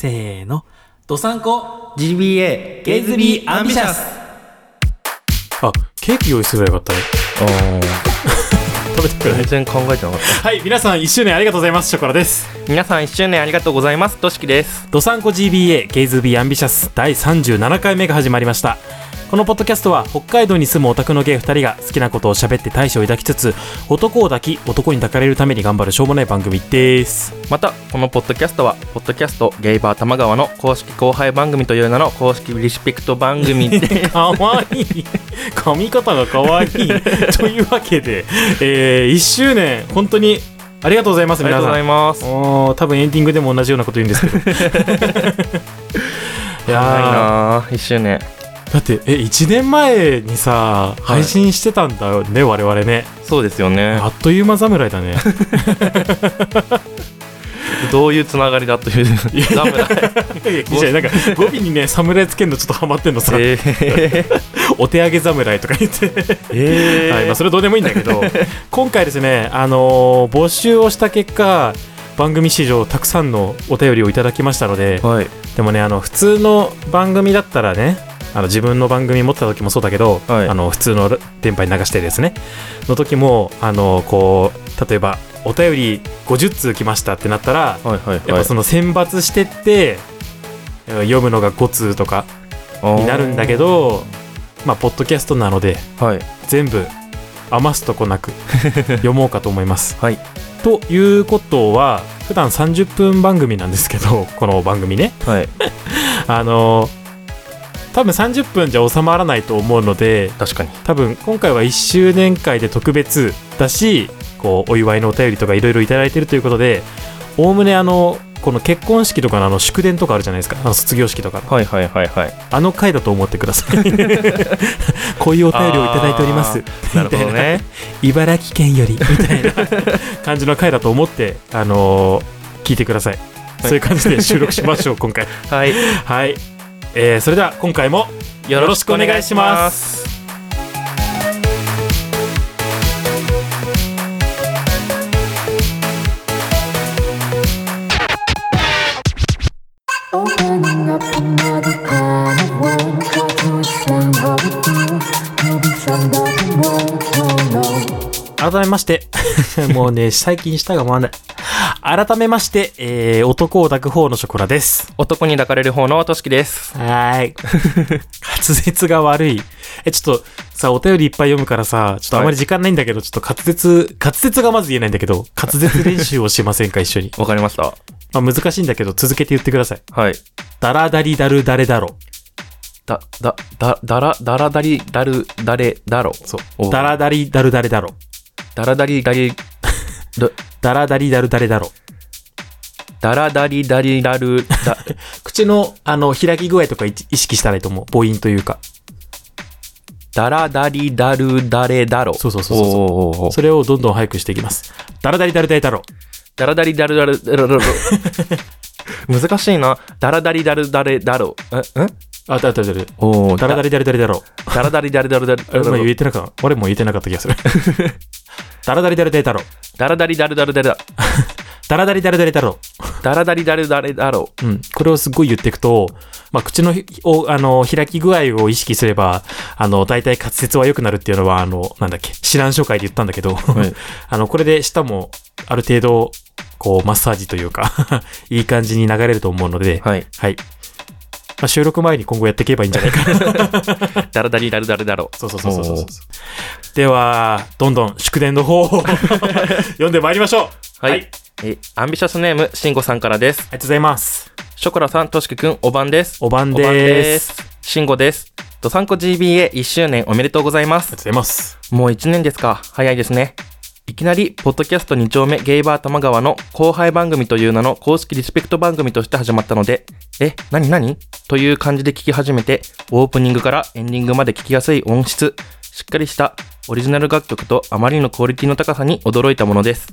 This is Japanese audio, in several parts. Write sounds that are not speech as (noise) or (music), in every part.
せーの。ドサンコ GBA Gays Be Ambitious あ、ケーキ用意すればよかったね。食べてくれ全然考えてなかったはい、皆さん1周年ありがとうございます。ショコラです。皆さん1周年ありがとうございますとしきですドサンコ GBA ゲイズビーアンビシャス第37回目が始まりました。このポッドキャストは北海道に住むオタクのゲイ2人が好きなことを喋って大志を抱きつつ男を抱き男に抱かれるために頑張るしょうもない番組です。またこのポッドキャストはポッドキャストゲイバー玉川の公式後輩番組という名の公式リスペクト番組。でかわい。い髪型がかわい。いというわけで、えー、1周年本当にありがとうございますありがとうござい皆さんます多分エンディングでも同じようなこと言うんですけど。い (laughs) いやー。な1周年だってえ1年前にさ配信してたんだよね、我々ね。そうですよね。あっという間侍だね。(laughs) どういうつながりだという侍。いやなんか語尾にね侍つけるのちょっとハマってんのさ、えー、お手上げ侍とか言ってえーはいまあ、それどうでもいいんだけど今回ですね、あのー募集をした結果番組史上たくさんのお便りをいただきましたのではいでもねあの普通の番組だったらねあの自分の番組持ってた時もそうだけど、はい。あの普通の電波に流してですね。の時もあのこう例えばお便り50通来ましたってなったらはいはいやっぱその選抜してって読むのが5通とかになるんだけどまあポッドキャストなのではい。全部余すとこなく (laughs) 読もうかと思います。はい。ということは普段30分番組なんですけどこの番組ね。はい。(laughs) あの多分30分じゃ収まらないと思うので確かに。多分今回は1周年会で特別だしこうお祝いのお便りとかいろいろいただいてるということでおおむねあのこの結婚式とかのあの祝電とかあるじゃないですか。あの卒業式とかの。はいはいはいはい。あの回だと思ってください。(laughs) こういうお便りをいただいております。なるほどね。茨城県よりみたいな (laughs) 感じの回だと思って、あのー聞いてください、そういう感じで収録しましょう今回。はい。はい、えー、それでは今回もよろしくお願いします。改めましてもうね最近したがまらない改めまして、えー男を抱く方のショコラです。男に抱かれる方のとしきです。はーい。(laughs) 滑舌が悪い。えちょっとさお便りいっぱい読むからさちょっとあまり時間ないんだけど、ちょっと滑舌滑舌がまず言えないんだけど滑舌練習をしませんか？(laughs) 一緒に。わかりました。まあ難しいんだけど続けて言ってください。はい。ダラダリダルダレだろ。だ、だ、だ、だら、だらだり、だる、だれ、だろ。そう。おダラダリダルダレだろ。だらだり、だり、だ、ダラダリダルダレだろ。だらだり、だり、だる、だ、口のあの開き具合とかい意識したらいいと思う。母音というか。だらだり、だる、だれ、だろ。そうそうそうそうおーおーおーそれをどんどん早くしていきます。ダラダリダルダレだろ。だらだり、だる、だる、だる、だる。難しいな。だらだり、だる、だれ、だろ。え、んあだだだだ。おーダラダリダルダレだろ。だらだり、だる、だる、だる、あ今言えてなかった。俺も言えてなかった気がする (laughs) ダラダリダルダレだろだらだり、だる、だる、だる、ダラダリダルダレだろだらだり、だる、だれ、だろ。うん。これをすっごい言っていくと、まあ、口のひお、あの、開き具合を意識すれば、あの、大体滑舌は良くなるっていうのは、あの、なんだっけ、知らん紹介で言ったんだけど、はい (laughs) あの、これで舌も、ある程度、こう、マッサージというか、(laughs) いい感じに流れると思うので、はい。はい。まあ、収録前に今後やっていけばいいんじゃないかな。(laughs) だらだり、だる、だる、だろ。そうそうそうそうそうそう。では、どんどん祝電の方を (laughs) 読んでまいりましょう。はい。はい。アンビシャスネーム、しんごさんからです。がとうございます。ショコラさん、としきくん、おばんです。おばんで。す。しんごです。ドサンコ GBA1 周年おめでとうございますありがとう。ございます。もう1年ですか。早いですね。いきなり、ポッドキャスト2丁目ゲイバー玉川の後輩番組という名の公式リスペクト番組として始まったので、え、なになにという感じで聞き始めて、オープニングからエンディングまで聞きやすい音質、しっかりしたオリジナル楽曲とあまりのクオリティの高さに驚いたものです。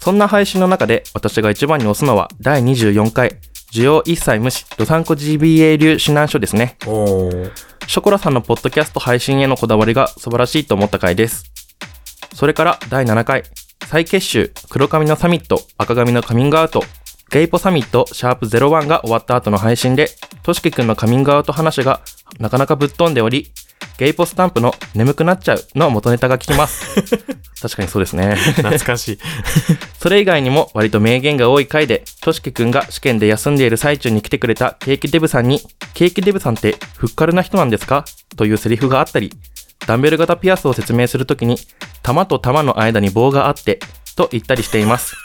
そんな配信の中で私が一番に押すのは第24回、需要一切無視、ドサンコ GBA 流指南書ですね。ショコラさんのポッドキャスト配信へのこだわりが素晴らしいと思った回です。それから第7回、再結集、黒髪のサミット、赤髪のカミングアウト、ゲイポサミットシャープ01が終わった後の配信で、としきくんのカミングアウト話がなかなかぶっ飛んでおり、ゲイポスタンプの眠くなっちゃうの元ネタが聞きます。(laughs) 確かにそうですね。懐かしい。(laughs) それ以外にも割と名言が多い回で、としきくんが試験で休んでいる最中に来てくれたケーキデブさんに、ケーキデブさんってふっかるな人なんですか？というセリフがあったり、ダンベル型ピアスを説明するときに、玉と玉の間に棒があって、と言ったりしています。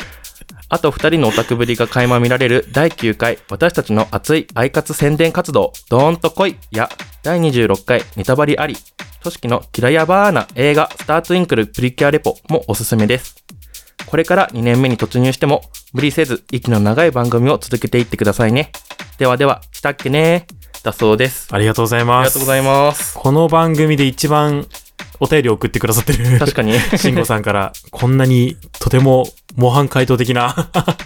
(laughs) あと二人のオタクぶりが垣間見られる第9回私たちの熱いアイカツ宣伝活動ドーンと来いや第26回ネタバリあり組織のキラヤバーな映画スターツインクルプリキュアレポもおすすめです。これから2年目に突入しても無理せず息の長い番組を続けていってくださいね。ではでは、したっけねだそうです。ありがとうございあります。がとうございます。この番組で一番お便りを送ってくださってる。確かに。慎吾さんから、こんなにとても模範回答的な、あ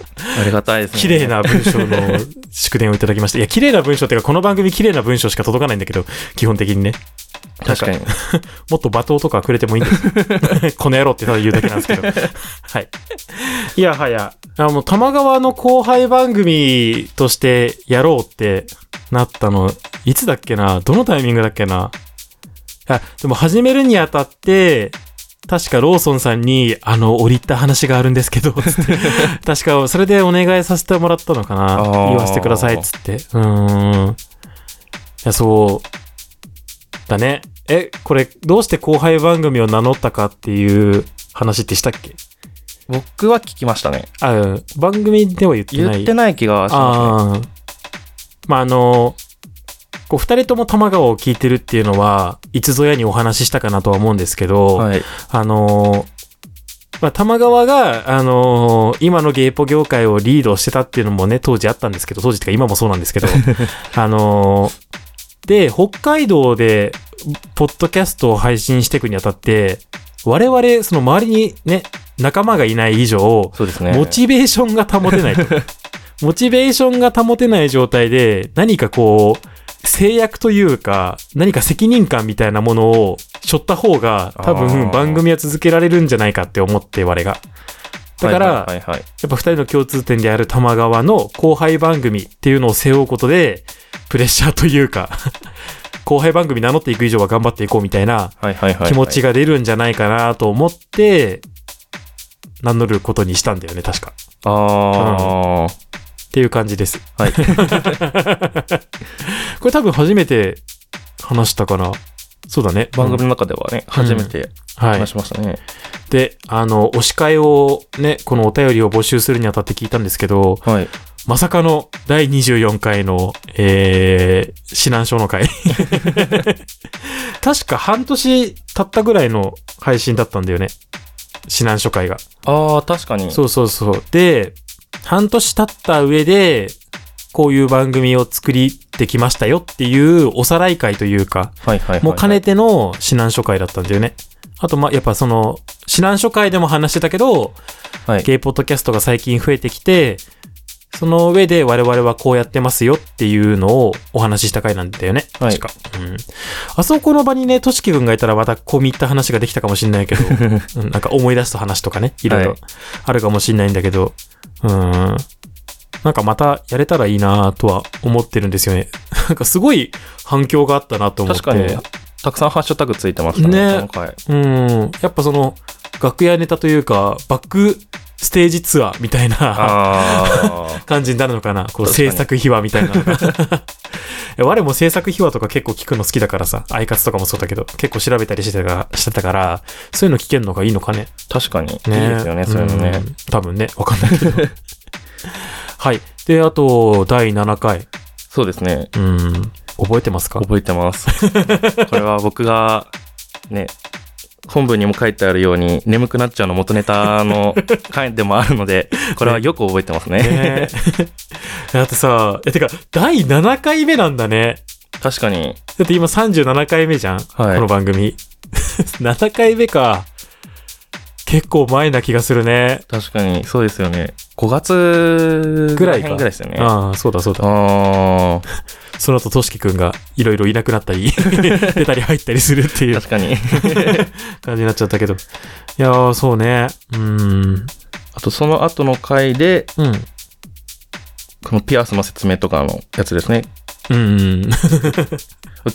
りがたいですね。綺麗。な文章の祝電をいただきました。いや、綺麗な文章っていうか、この番組綺麗な文章しか届かないんだけど、基本的にね。確かに。もっと罵倒とかくれてもいいんです。(laughs) この野郎ってただ言うだけなんですけど。はい。いやはや、あもう玉川の後輩番組としてやろうってなったの、いつだっけな？どのタイミングだっけな？あ、でも始めるにあたって、確かローソンさんに、あの、降りた話があるんですけど、つって (laughs) 確か、それでお願いさせてもらったのかな言わせてください、つって。うーん。いや、そう。だね。え、これ、どうして後輩番組を名乗ったかっていう話ってしたっけ？僕は聞きましたね。あ、うん番組では言ってない。言ってない気がしますああ。まあ、あの、こう、二人とも玉川を聞いてるっていうのは、いつぞやにお話ししたかなとは思うんですけど、ね。はい。あのまあ、玉川が、あの今のゲイポ業界をリードしてたっていうのもね、当時あったんですけど、当時っていうか今もそうなんですけど、(laughs) あので、北海道で、ポッドキャストを配信していくにあたって、我々、その周りにね、仲間がいない以上、そうですね。モチベーションが保てないと。(laughs) モチベーションが保てない状態で、何かこう、制約というか、何か責任感みたいなものを背負った方が、多あ分ー番組は続けられるんじゃないかって思って、我が。だから。やっぱ二人の共通点である玉川の後輩番組っていうのを背負うことで、プレッシャーというか、(laughs) 後輩番組名乗っていく以上は頑張っていこうみたいな。気持ちが出るんじゃないかなと思って、名乗ることにしたんだよね、確か。ああ、っていう感じです。はい。(laughs) これ多分初めて話したかな。そうだね。番組うんの中ではね、初めてはい話。しましたね。で、あの、推し会をね、このお便りを募集するにあたって聞いたんですけど、はい。まさかの第24回の、えー、指南書の会。(laughs) 確か半年経ったぐらいの配信だったんだよね。指南書会が。ああ、確かに。そうそうそう。で、半年経った上で、こういう番組を作りてきましたよっていうおさらい会というか、はいはいはいはい。もう兼ねての指南書会だったんだよね。あと、まあ、やっぱその、指南書会でも話してたけど、はい。ゲイポッドキャストが最近増えてきて、その上で我々はこうやってますよっていうのをお話しした回なんだよね。はい確か。うん。あそこの場にね、としきくんがいたらまた込み入った話ができたかもしんないけど、(laughs) うんなんか思い出した話とかね、いろいろはいあるかもしんないんだけど、うん。なんかまたやれたらいいなとは思ってるんですよね。(laughs) なんかすごい反響があったなと思って。確かに、たくさんハッシュタグついてましたね。ねうん。やっぱその、楽屋ネタというか、バックステージツアーみたいなあ (laughs) 感じになるのかな。こう、制作秘話みたいな (laughs) のが。我も制作秘話とか結構聞くの好きだからさ、アイカツとかもそうだけど、結構調べたりしてたから、してたから、そういうの聞けるのがいいのかね。あ、確かに。いいねですよね、そういうのね。ん多分ね、わかんないけど。(laughs) はい。で、あと、第7回。そうですね。うん。覚えてますか？覚えてます。これは僕が、ね、本文にも書いてあるように、眠くなっちゃうの元ネタの回でもあるので、(laughs) これはよく覚えてますね。ね (laughs) だってさ、え、てか、第7回目なんだね。確かに、だって今37回目じゃん、はいこの番組。(laughs) 7回目か。結構前な気がするね。確かに、そうですよね。5月ぐらいかぐらいですよね。ああ、そうだそうだ。あその後、としきくんがいろいろいなくなったり、(laughs) 出たり入ったりするっていうー確かに。(laughs) 感じになっちゃったけど。いやー、そうね。うーん。あと、その後の回で、うん。このピアスの説明とかのやつですね。うんうん。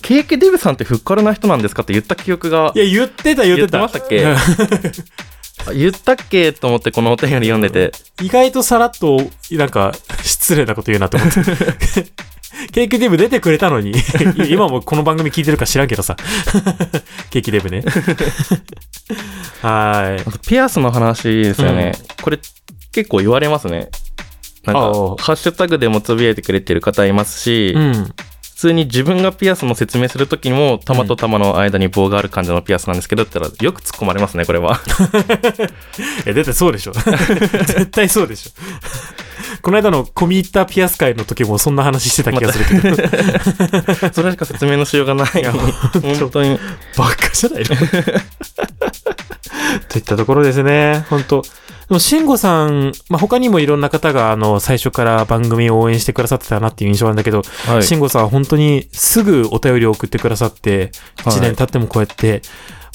ケーキデブさんってふっからな人なんですかって言った記憶がい、や、言ってた言ってた。言ってましたっけ？言ったっけと思ってこのお便り読んでて。意外とさらっと、なんか、失礼なこと言うなって思って。ケーキデブ出てくれたのに、(laughs) 今もこの番組聞いてるか知らんけどさ。(laughs) ケーキデブね。はーい。あとピアスの話ですよね。これ結構言われますね。なんか、ああハッシュタグでもつぶやいてくれてる方いますし、うん。普通に自分がピアスの説明するときにも、玉と玉の間に棒がある感じのピアスなんですけどって言ったら、よく突っ込まれますね、これは。(laughs) え、だってそうでしょ。絶対そうでしょ。この間の込み入ったピアス会の時もそんな話してた気がするけど。(laughs) それしか説明のしようがない。や本当に。バカじゃないの？(laughs) といったところですね。本当でも、慎吾さん、まあ、他にもいろんな方が、あの、最初から番組を応援してくださってたなっていう印象なんだけど、はい。慎吾さんは本当にすぐお便りを送ってくださって、はい1年経ってもこうやって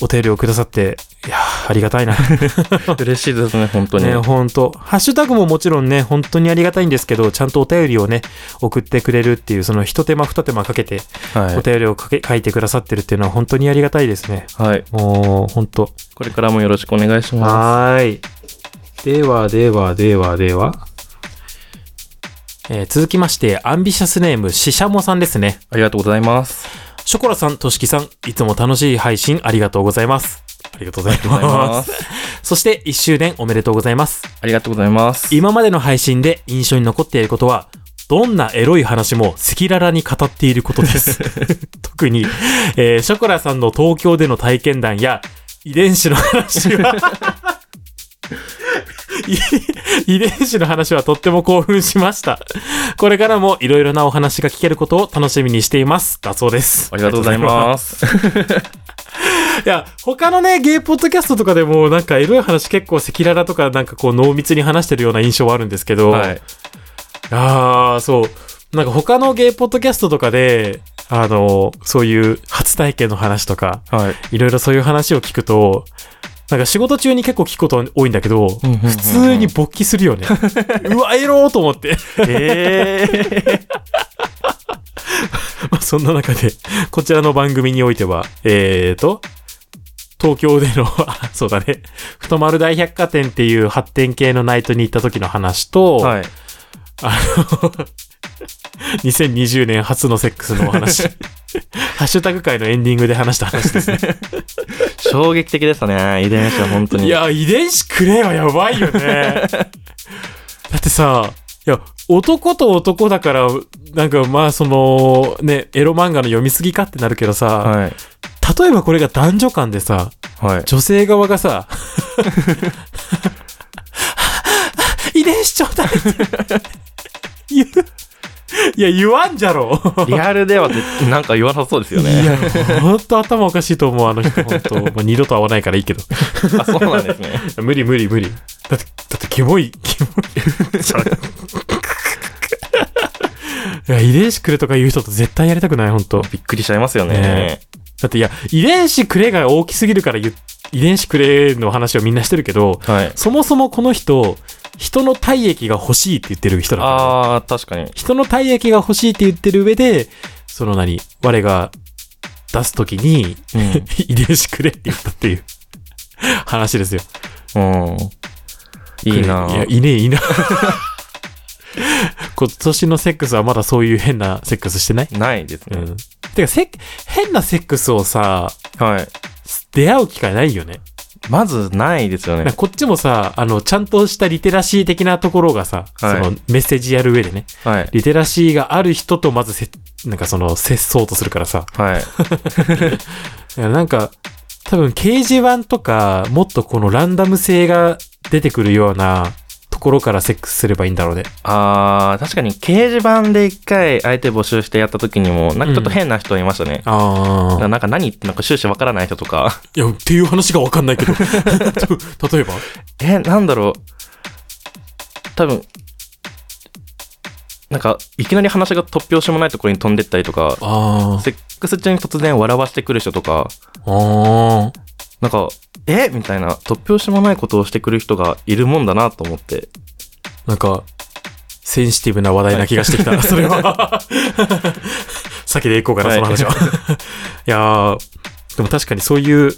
お便りをくださって、いやーありがたいな。(laughs) 嬉しいですね、本当に。ね、本当ハッシュタグももちろんね、本当にありがたいんですけど、ちゃんとお便りをね、送ってくれるっていう、その一手間二手間かけて、はいお。便りをかけ書いてくださってるっていうのは本当にありがたいですね。はい。もう、本当これからもよろしくお願いしまはーい。では、では、では、では。えー続きまして、アンビシャスネーム、ししゃもさんですね。す。ありがとうございます。ショコラさん、としきさん、いつも楽しい配信ありがとうございます。ありがとうございありがとうございま。ますす。そして、1周年おめでとうございます。ありがとうございます。今までの配信で印象に残っていることは、どんなエロい話も赤裸々に語っていることです。(laughs) 特に、えーショコラさんの東京での体験談や遺伝子の話は、い (laughs) (laughs) 遺伝子の話はとっても興奮しました。これからもいろいろなお話が聞けることを楽しみにしています。だそうです。ありがとうございます。す。(laughs) いや、他のね、ゲイポッドキャストとかでもなんかエロい話結構赤裸々とかなんかこう濃密に話してるような印象はあるんですけど、はい。ああ、そう。なんか他のゲイポッドキャストとかで、あの、そういう初体験の話とか、はい。いろいろそういう話を聞くと、なんか仕事中に結構聞くこと多いんだけど、普通に勃起するよね。(laughs) うわ、エローと思って。ええ (laughs) まあそんな中で、こちらの番組においては、えーと、東京での、あそうだね、太丸大百貨店っていう発展系のナイトに行った時の話と、はい。あの、(laughs) 2020年初のセックスのお話。(laughs) ハッシュタグ界のエンディングで話した話ですね。衝撃的でしたね、遺伝子は本当に。いや、遺伝子くれはやばいよね。(laughs) だってさ、いや、男と男だから、なんかまあその、ね、エロ漫画の読みすぎかってなるけどさ、はい。例えばこれが男女間でさ、はい。女性側がさ、遺伝子ちょうだいって言う。いや、言わんじゃろ。リアルでは絶対なんか言わなさそうですよいね。や、ほんと頭おかしいと思う、あの人、ほんと。(laughs) まあ、二度と会わないからいいけど。あ、そうなんですね。無理無理無理。だって、だって、キモい、キモい。いや、遺伝子くれとか言う人と絶対やりたくない、ほんと。びっくりしちゃいますよねね。だって、いや、遺伝子くれが大きすぎるから遺伝子くれの話をみんなしてるけど、はい。そもそもこの人、人の体液が欲しいって言ってる人だから、ああ、確かに。人の体液が欲しいって言ってる上で、その何、我が出すときに、うん。(laughs) 遺伝子くれって言ったっていう話ですよ。うん。いいないや、いねえ、いいな。(laughs) 今年のセックスはまだそういう変なセックスしてない？ないですね。うん。てか、せ、変なセックスをさ、はい。出会う機会ないよね。まずないですよね。こっちもさ、あの、ちゃんとしたリテラシー的なところがさ、はいそのメッセージやる上でね、はい。リテラシーがある人とまずせ、なんかその、接そうとするからさ。はい。(laughs) なんか、多分掲示板とか、もっとこのランダム性が出てくるようなところからセックスすればいいんだろうね。あー、確かに掲示板で一回相手募集してやった時にも、なんかちょっと変な人いましたね。ああ。なんか何言ってなんか終始わからない人とか。いや、っていう話がわかんないけど。と (laughs) 例えば？え、なんだろう。多分、なんか、いきなり話が突拍子もないところに飛んでったりとか、あセックス中に突然笑わしてくる人とか、あ。ああ。なんか、え？みたいな、突拍子もないことをしてくる人がいるもんだなと思って。なんか、センシティブな話題な気がしてきた、それは。先でいこうかな、はいその話は。(laughs) いやー、でも確かにそういう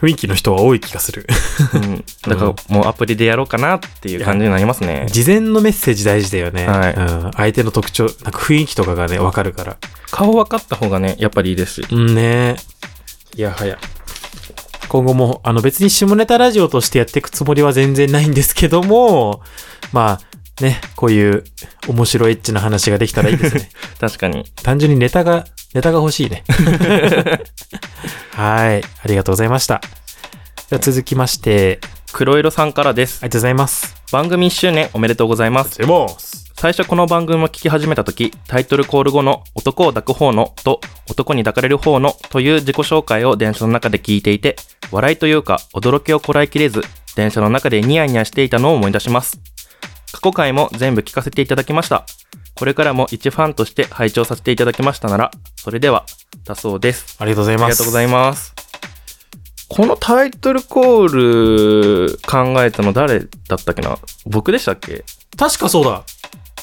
雰囲気の人は多い気がする。うん。だからもうアプリでやろうかなっていう感じになりますね。事前のメッセージ大事だよね。はいうん、相手の特徴、なんか雰囲気とかがね、わかるから。顔分かった方がね、やっぱりいいですし。うんねいやはや。今後も、あの別に下ネタラジオとしてやっていくつもりは全然ないんですけども、まあ、ね、こういう面白エッチな話ができたらいいですね。(laughs) 確かに。単純にネタが、ネタが欲しいね。(laughs) はい。ありがとうございました。では続きまして、黒色さんからです。ありがとうございます。番組1周年おめでとうございます。でも、最初この番組を聞き始めた時、タイトルコール後の男を抱く方のと男に抱かれる方のという自己紹介を電車の中で聞いていて、笑いというか驚きをこらえきれず、電車の中でニヤニヤしていたのを思い出します。過去回も全部聞かせていただきました。これからも一ファンとして拝聴させていただきましたなら、それでは、だそうです。ありがとうございます。ありがとうございます。このタイトルコール考えたの誰だったっけな？僕でしたっけ？確かそうだ。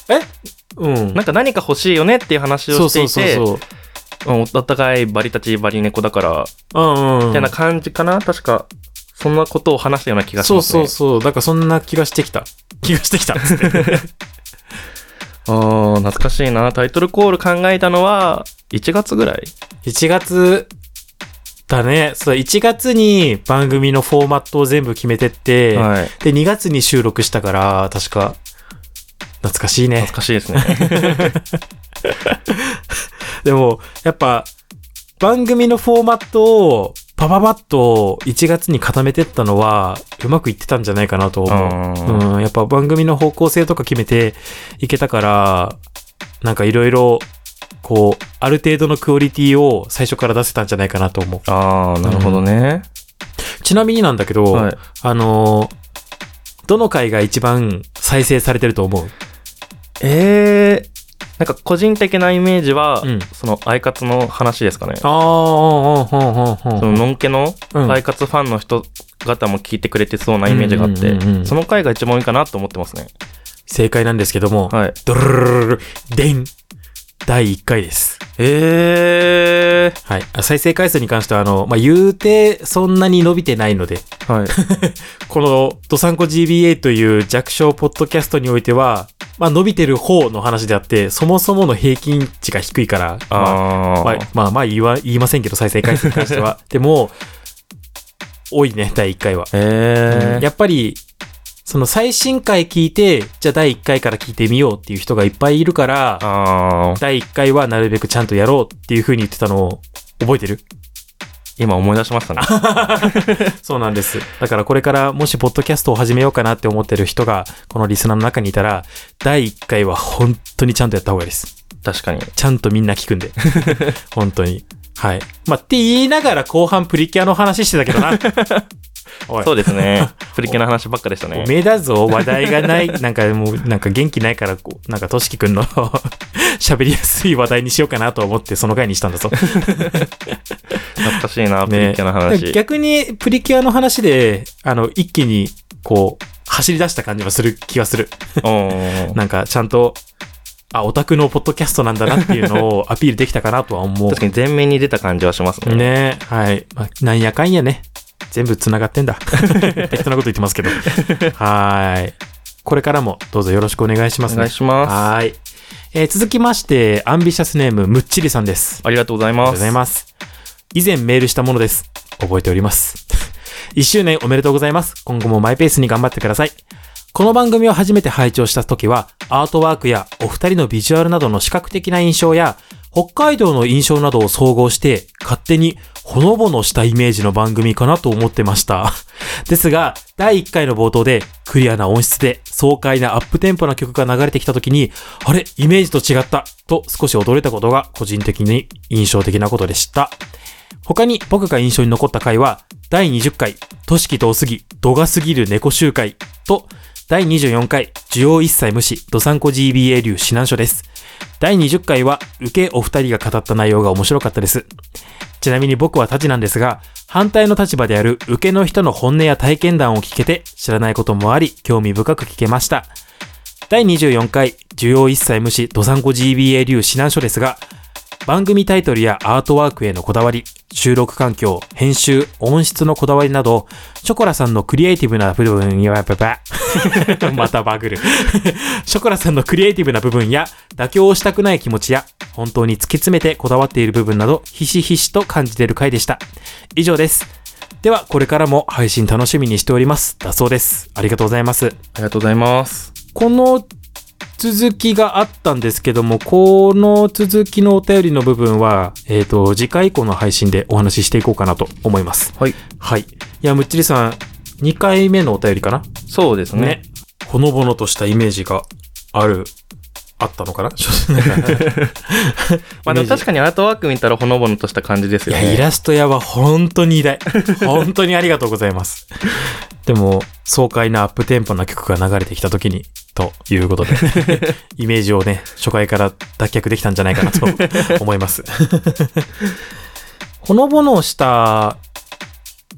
え？うん。なんか何か欲しいよねっていう話をしていて、そうそうそううんお互いバリたちバリ猫だから、そう。うんうん。みたいな感じかな？確か、そんなことを話したような気がしそうますね。そうそう。だからそんな気がしてきた。気がしてきた。(laughs) あー懐かしいな。タイトルコール考えたのは、1月ぐらい？1月だね。そう、1月に番組のフォーマットを全部決めてって、はい。で、2月に収録したから、確か、懐かしいね懐。かしいですね。(laughs) でも、やっぱ、番組のフォーマットを、パパパッと1月に固めてったのは、うまくいってたんじゃないかなと思う。うんうん、やっぱ番組の方向性とか決めていけたから、なんかいろいろ、こう、ある程度のクオリティを最初から出せたんじゃないかなと思う。あーなるほどね。ちなみになんだけど、はい。あのーどの回が一番再生されてると思う？えー、なんか個人的なイメージは、うんそのアイカツの話ですかね。ああ、ほんほんほんそののんけのうんアイカツファンの人方も聞いてくれてそうなイメージがあって、うんうんうんうんその回が一番多いかなと思ってますね。正解なんですけども、はい。ドルルルルルでん第1回です。えはい。あ再生回数に関しては、あの、まあ、言うて、そんなに伸びてないので、ー、はい。この、ドサンコ GBA という弱小ポッドキャストにおいては、まあ、伸びてる方の話であって、そもそもの平均値が低いから、まあ、あー、まあ、まあ、まあ言わ、言いませんけど、再生回数に関しては。(laughs) でも、多いね、第1回は。えー、やっぱり、その最新回聞いて、じゃあ第1回から聞いてみようっていう人がいっぱいいるから、第1回はなるべくちゃんとやろうっていう風に言ってたのを覚えてる？今思い出しましたね。(laughs) そうなんです。だからこれからもしポッドキャストを始めようかなって思ってる人が、このリスナーの中にいたら、第1回は本当にちゃんとやった方がいいです。確かに。ちゃんとみんな聞くんで。(laughs) 本当に。はい。まあ、って言いながら後半プリキュアの話してたけどな。そうですね。プリキュアの話ばっかでしたねお。めえだぞ、話題がない、(laughs) なんかもう、なんか元気ないから、こうなんかとしきくんの (laughs) 喋りやすい話題にしようかなと思って、その回にしたんだぞ。懐かしいな、プリキュアの話。逆に、プリキュアの話で、あの、一気に、こう、走り出した感じはする気がする。(laughs) なんか、ちゃんと、あ、オタクのポッドキャストなんだなっていうのをアピールできたかなとは思う確。かに前面に出た感じはしますね。ねはい。まあ、なんやかんやね。全部繋がってんだ。(laughs) 適当なこと言ってますけど。はい。これからもどうぞよろしくお願いしますねお願い。します。はい。えー続きまして、アンビシャスネーム、むっちりさんです。ありがとうございありがとうます。ございます。以前メールしたものです。覚えております。(laughs) 1周年おめでとうございます。今後もマイペースに頑張ってください。この番組を初めて拝聴した時は、アートワークやお二人のビジュアルなどの視覚的な印象や、北海道の印象などを総合して、勝手にほのぼのしたイメージの番組かなと思ってました。(laughs) ですが、第1回の冒頭で、クリアな音質で爽快なアップテンポな曲が流れてきた時に、あれ、イメージと違った、と少し驚いたことが個人的に印象的なことでした。他に僕が印象に残った回は、第20回、都市とおすぎ、度が過ぎる猫集会と、第24回、需要一切無視、ドサンコ GBA 流指南書です。第20回は、受けお二人が語った内容が面白かったです。ちなみに僕はタチなんですが、反対の立場である受けの人の本音や体験談を聞けて、知らないこともあり、興味深く聞けました。第24回、需要一切無視、ドサンコ GBA 流指南書ですが、番組タイトルやアートワークへのこだわり、収録環境、編集、音質のこだわりなど、ショコラさんのクリエイティブな部分や、ばば (laughs) またバグる。(laughs) ショコラさんのクリエイティブな部分や、妥協をしたくない気持ちや、本当に突き詰めてこだわっている部分など、ひしひしと感じている回でした。以上です。では、これからも配信楽しみにしております。だそうです。ありがとうございます。ありがとうございます。この続きがあったんですけども、この続きのお便りの部分は、えっ、と、次回以降の配信でお話ししていこうかなと思います。はい。はい。いや、むっちりさん、2回目のお便りかな？そうですね。ね。ほのぼのとしたイメージがある、あったのかな？(laughs) (laughs) まあでも確かにアートワーク見たらほのぼのとした感じですいや、よね。イラスト屋は本当に偉大。(laughs) 本当にありがとうございます。でも、爽快なアップテンポな曲が流れてきた時に、ということで、イメージをね、初回から脱却できたんじゃないかなと思います。ほのぼのした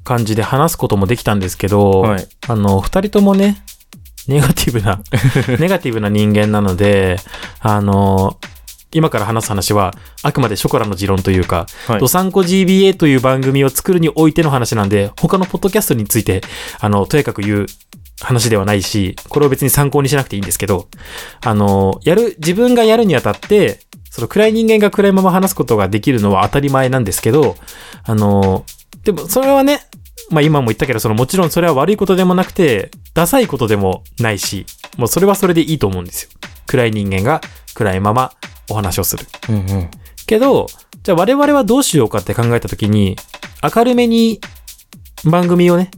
感じで話すこともできたんですけど、はい。あの、二人ともね、ネガティブな、(laughs) ネガティブな人間なので、あの、今から話す話は、あくまでショコラの持論というか、はい。ドサンコ GBA という番組を作るにおいての話なんで、他のポッドキャストについて、あの、とやかく言う話ではないし、これを別に参考にしなくていいんですけど、あの、やる、自分がやるにあたって、その暗い人間が暗いまま話すことができるのは当たり前なんですけど、あの、でもそれはね、まあ今も言ったけど、そのもちろんそれは悪いことでもなくて、ダサいことでもないし、もうそれはそれでいいと思うんですよ。暗い人間が暗いままお話をする。うんうん。けど、じゃあ我々はどうしようかって考えたときに、明るめに番組をね、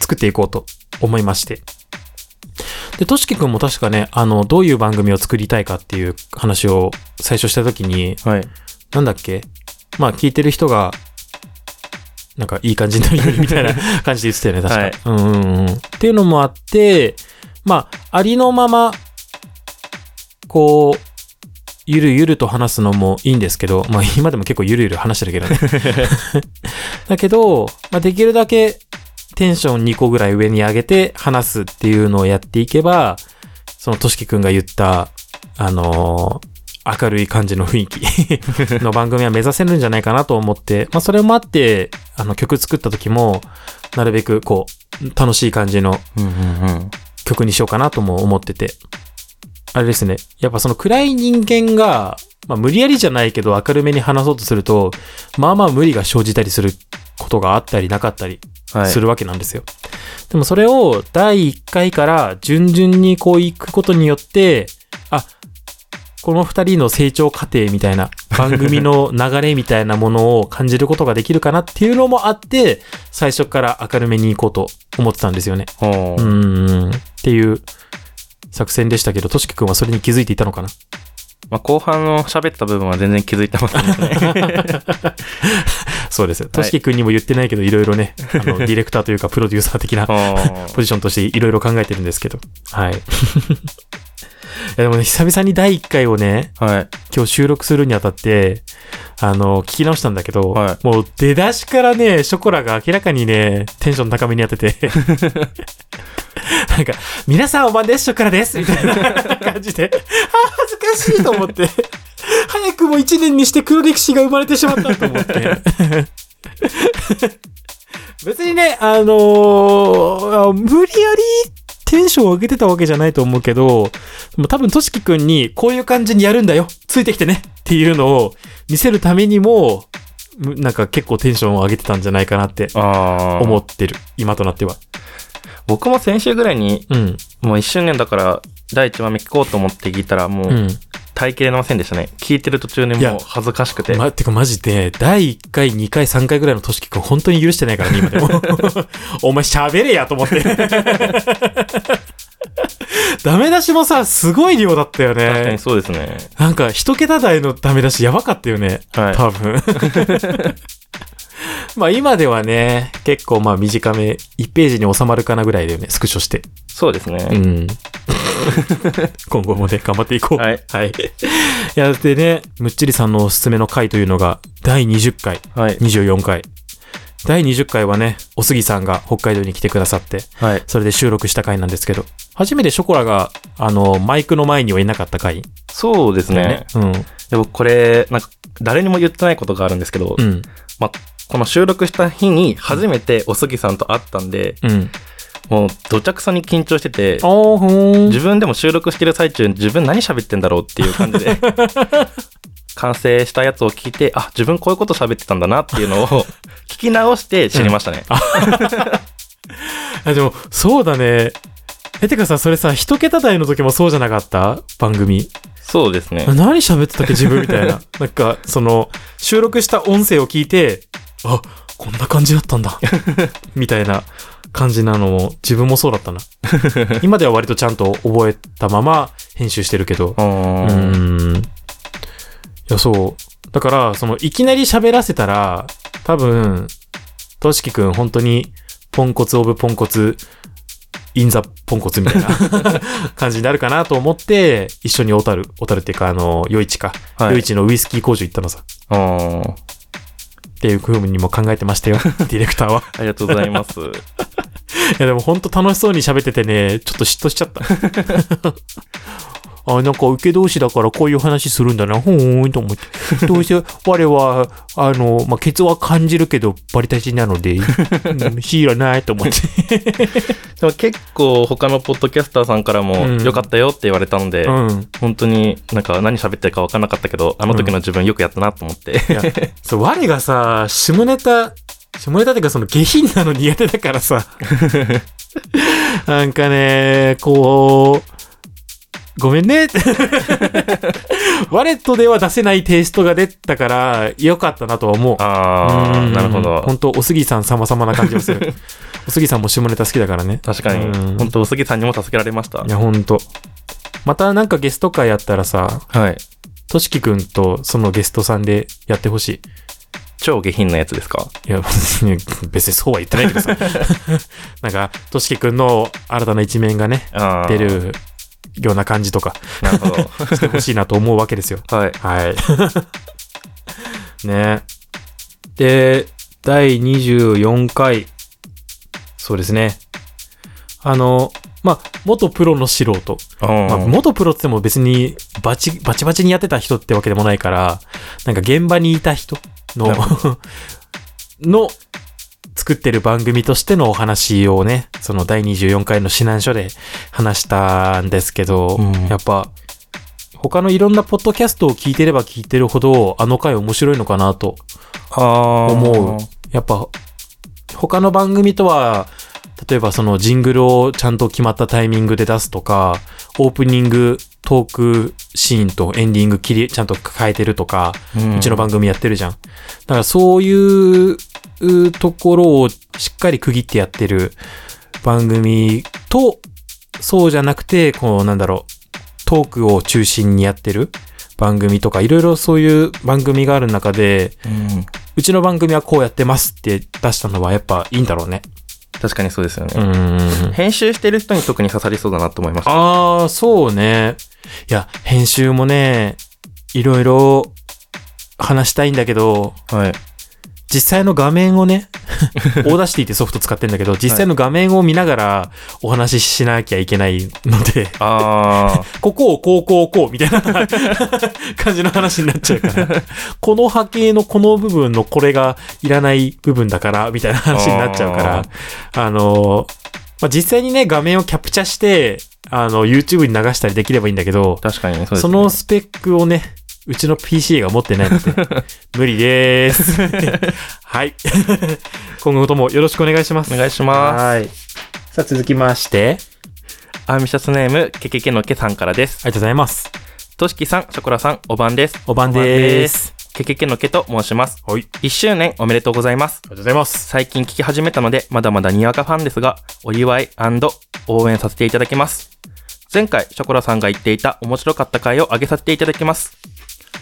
作っていこうと思いまして。で、としきくんも確かね、あの、どういう番組を作りたいかっていう話を最初したときに、はい。なんだっけ？まあ聞いてる人が、なんかいい感じになるようにみたいな感じで言ってたよね、(laughs) 確か。はいうんうんうん。っていうのもあって、まあ、ありのまま、こう、ゆるゆると話すのもいいんですけど、まあ今でも結構ゆるゆる話してるけどね。(laughs) だけど、まあできるだけテンション2個ぐらい上に上げて話すっていうのをやっていけば、そのとしきくんが言った、あのー明るい感じの雰囲気 (laughs) の番組は目指せるんじゃないかなと思って、まあそれもあって、あの曲作った時も、なるべくこう、楽しい感じの。曲にしようかなとも思ってて。あれですね。やっぱその暗い人間が、まあ無理やりじゃないけど明るめに話そうとすると、まあまあ無理が生じたりすることがあったりなかったりはい。するわけなんですよ。でもそれを第1回から順々にこう行くことによって、あ、この二人の成長過程みたいな (laughs) 番組の流れみたいなものを感じることができるかなっていうのもあって、最初から明るめに行こうと思ってたんですよね。ほうん。っていう作戦でしたけど、としきくんはそれに気づいていたのかな？まあ、後半の喋った部分は全然気づいてますね。(laughs) そうです。としきくんにも言ってないけど、いろいろね、あの、(laughs) ディレクターというかプロデューサー的なポジションとしていろいろ考えてるんですけど。はい。いやでもね、久々に第1回をね、はい。今日収録するにあたって、あの、聞き直したんだけど、はいもう出だしからね、ショコラが明らかにね、テンション高めにやってて、(laughs) なんか、皆さんおばんです、ショコラですみたいな感じで、あー恥ずかしいと思って、早くも1年にして黒歴史が生まれてしまったと思って。(laughs) 別にね、あのーあ無理やりテンションを上げてたわけじゃないと思うけど、多分、としきくんにこういう感じにやるんだよついてきてねっていうのを見せるためにも、むなんか結構テンションを上げてたんじゃないかなって。思ってる。今となっては。僕も先週ぐらいに、うん。もう一周年だから、第一話目聞こうと思って聞いたら、もう、うん。耐えきれませんでしたね。聞いてる途中にもう恥ずかしくて。ま、てかマジで、第1回、2回、3回ぐらいのとしきくん本当に許してないからね、今でも。(laughs) お前喋れやと思って。(laughs) ダメ出しもさ、すごい量だったよね確かに。そうですね。なんか、一桁台のダメ出しやばかったよね。はい。多分。(laughs) まあ今ではね、結構まあ短め、1ページに収まるかなぐらいだよね、スクショして。そうですね。うん。今後もね、頑張っていこう。はい。はい。いや、でね、むっちりさんのおすすめの回というのが、第20回、はい。24回。第20回はね、おすぎさんが北海道に来てくださって、はい。それで収録した回なんですけど、初めてショコラが、あの、マイクの前にはいなかった回そうですだよね。うん。でもこれ、なんか、誰にも言ってないことがあるんですけど、うん。まあ、この収録した日に初めておすぎさんと会ったんで、うん。もう、どちゃくそに緊張してて。自分でも収録してる最中に自分何喋ってんだろうっていう感じで、(laughs) 完成したやつを聞いて、あ、自分こういうこと喋ってたんだなっていうのを聞き直して知りましたね。あでも、そうだね。え、てかさ、それさ、一桁台の時もそうじゃなかった？番組。そうですね。何喋ってたっけ自分みたいな。(laughs) なんか、その、収録した音声を聞いて、あ、こんな感じだったんだ。(laughs) みたいな感じなのも、自分もそうだったな。(laughs) 今では割とちゃんと覚えたまま編集してるけど。うーん。いや、そう。だから、その、いきなり喋らせたら、多分、としきくん、本当に、ポンコツオブポンコツ、インザポンコツみたいな (laughs) 感じになるかなと思って、一緒に小樽、小樽っていうか、あの、余市か。はいのウイスキー工場行ったのさ。うーんっていう風にも考えてましたよ、(laughs) ディレクターは。ありがとうございます。(laughs) いや、でも本当楽しそうに喋っててね、ちょっと嫉妬しちゃった。あ、なんか受け同士だからこういう話するんだな、ほーんと思って。(laughs) どうせ我は、あの、まあ、ケツは感じるけど、バリタチなので、うん、(laughs) 知らないと思って。(laughs) でも結構他のポッドキャスターさんからもうん良かったよって言われたので、うん。本当になんか何喋ってるか分からなかったけど、あの時の自分よくやったなと思って。いや、そう、我がさ、下ネタ、下ネタっていうかその下品なの苦手だからさ。なんかね、こう、ごめんね。ワレットでは出せないテイストが出たから、良かったなとは思う。ああ、うんなるほど。本当おすぎさん様々な感じがする。(laughs) おすぎさんも下ネタ好きだからね。確かにうん、本当、おすぎさんにも助けられましたい。や、ほんと。またなんかゲスト会やったらさ、はい。としきくんとそのゲストさんでやってほしい。超下品なやつですか？いや、別 (laughs) に別にそうは言ってないけどさ。(laughs) なんか、としきくんの新たな一面がね、出。るような感じとかなるほど。(laughs) してほしいなと思うわけですよ。はい。はい。(laughs) ねで、第24回、そうですね。あの、まあ、元プロの素人。まあ、うん元プロって言っても別にバチ、バチバチにやってた人ってわけでもないから、なんか現場にいた人のの (laughs) 作ってる番組としてのお話をね、その第24回の指南書で話したんですけど、うんやっぱ、他のいろんなポッドキャストを聞いてれば聞いてるほど、あの回面白いのかなと思う。やっぱ、他の番組とは、例えばそのジングルをちゃんと決まったタイミングで出すとか、オープニング、トークシーンとエンディング切り、ちゃんと変えてるとか、うんうちの番組やってるじゃん。だからそういううところをしっかり区切ってやってる番組と、そうじゃなくて、こうなんだろう、トークを中心にやってる番組とか、いろいろそういう番組がある中で、うんうちの番組はこうやってますって出したのはやっぱいいんだろうね。確かにそうですよね。うーん。編集してる人に特に刺さりそうだなと思いました。ああ、そうね。いや、編集もね、いろいろ話したいんだけど、はい。実際の画面をね、(laughs) Audacity ってソフト使ってんだけど、実際の画面を見ながらお話ししなきゃいけないので、あ (laughs) ここをこうこうこうみたいな (laughs) 感じの話になっちゃうから、この波形のこの部分のこれがいらない部分だから、みたいな話になっちゃうから、あの、まあ、実際にね、画面をキャプチャして、あの、YouTube に流したりできればいいんだけどあ、、確かにね。そのスペックをね、うちの PC が持ってないので、(laughs) 無理でーす。(laughs) はい。(laughs) 今後ともよろしくお願いします。お願いします。はい。さあ、続きまして、アーミシャスネーム、ケケケのケさんからです。ありがとうございます。としきさん、ショコラさん、おばんです。おばんでーす。ケケケのケと申します。はい。1周年おめでとうございます。ありがとうございます。最近聞き始めたので、まだまだにわかファンですが、お祝い応援させていただきます。前回、ショコラさんが言っていた面白かった回を上げさせていただきます。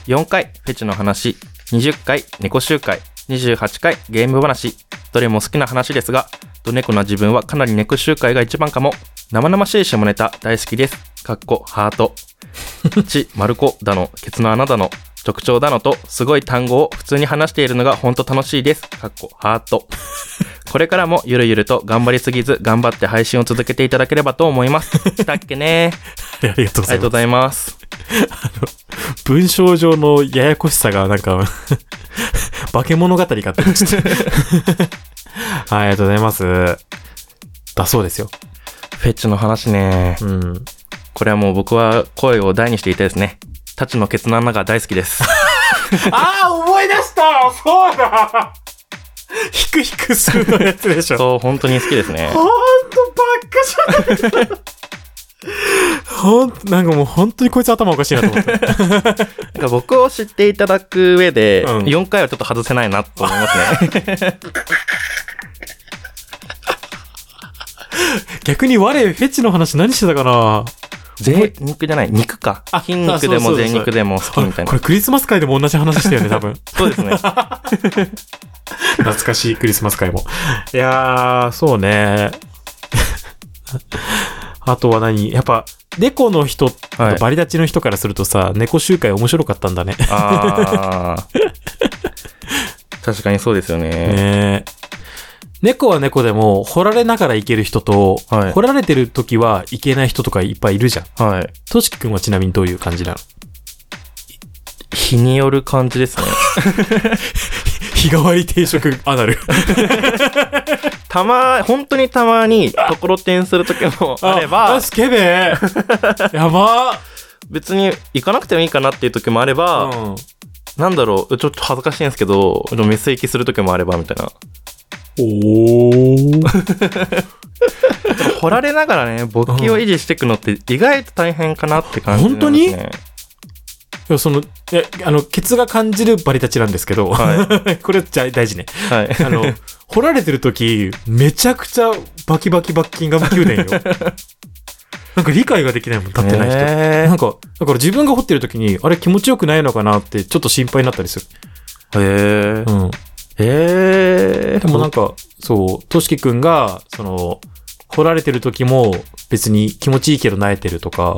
4回、フェチの話、20回、猫集会、28回、ゲーム話、どれも好きな話ですが、ド猫な自分はかなり猫集会が一番かも。生々しい下ネタ大好きです。かっこ、ハート。(laughs) ち、丸子だの、ケツの穴だの、特徴だのと、すごい単語を普通に話しているのが本当楽しいです。かっこ、ハート。(laughs) これからもゆるゆると頑張りすぎず、頑張って配信を続けていただければと思います。したっけね (laughs) ありがとうございますありがとうご。ざいます。文章上のややこしさがなんか (laughs) 化け物語かってはいありがとうございますだそうですよフェチの話ね。うんこれはもう僕は声を大にして言いたいですね。タチのケツの穴が大好きです。ああ思い出した。そうだ。ヒクヒクするのやつでしょ。そう、本当に好きですね。ほんとばっかじゃないほんなんかもう本当にこいつ頭おかしいなと思って。(laughs) なんか僕を知っていただく上で、うん。4回はちょっと外せないなと思いますね。(laughs) 逆に我フェチの話何してたかな？贅肉じゃない、肉かあ。筋肉でも贅肉でも好きみたいなこれ。クリスマス会でも同じ話したよね多分 (laughs) そうですね。(laughs) 懐かしいクリスマス会も。いやー、そうね。(laughs) あとは何？やっぱ、猫の人、はいバリダチの人からするとさ、猫集会面白かったんだね。ああ。確かにそうですよね。ね猫は猫でも、掘られながらいける人と、はい掘られてる時はいけない人とかいっぱいいるじゃん。はい。としきくんはちなみにどういう感じなの？日による感じですね。(laughs) 日替わり定食アナル。たま、本当にたまに、ところてんする時もあればあ、スケベやば別に行かなくてもいいかなっていう時もあれば、うん。なんだろう、ちょっと恥ずかしいんですけど、でもメス行きする時もあれば、みたいな。おー。(laughs) 掘られながらね、勃起を維持していくのって意外と大変かなって感じね。本いやその、いや、あの、ケツが感じるバリたちなんですけど、は (laughs) これじゃ大事ね。はい。あの、掘られてる時、めちゃくちゃバキバキバッキンガム宮殿よ。(laughs) なんか理解ができないもん、立ってない人。へなんか、だから自分が掘ってる時に、あれ気持ちよくないのかなって、ちょっと心配になったりする。ーへーうん。へーでもなんか、そう、としきくんが、その、掘られてる時も別に気持ちいいけど慣れてるとか、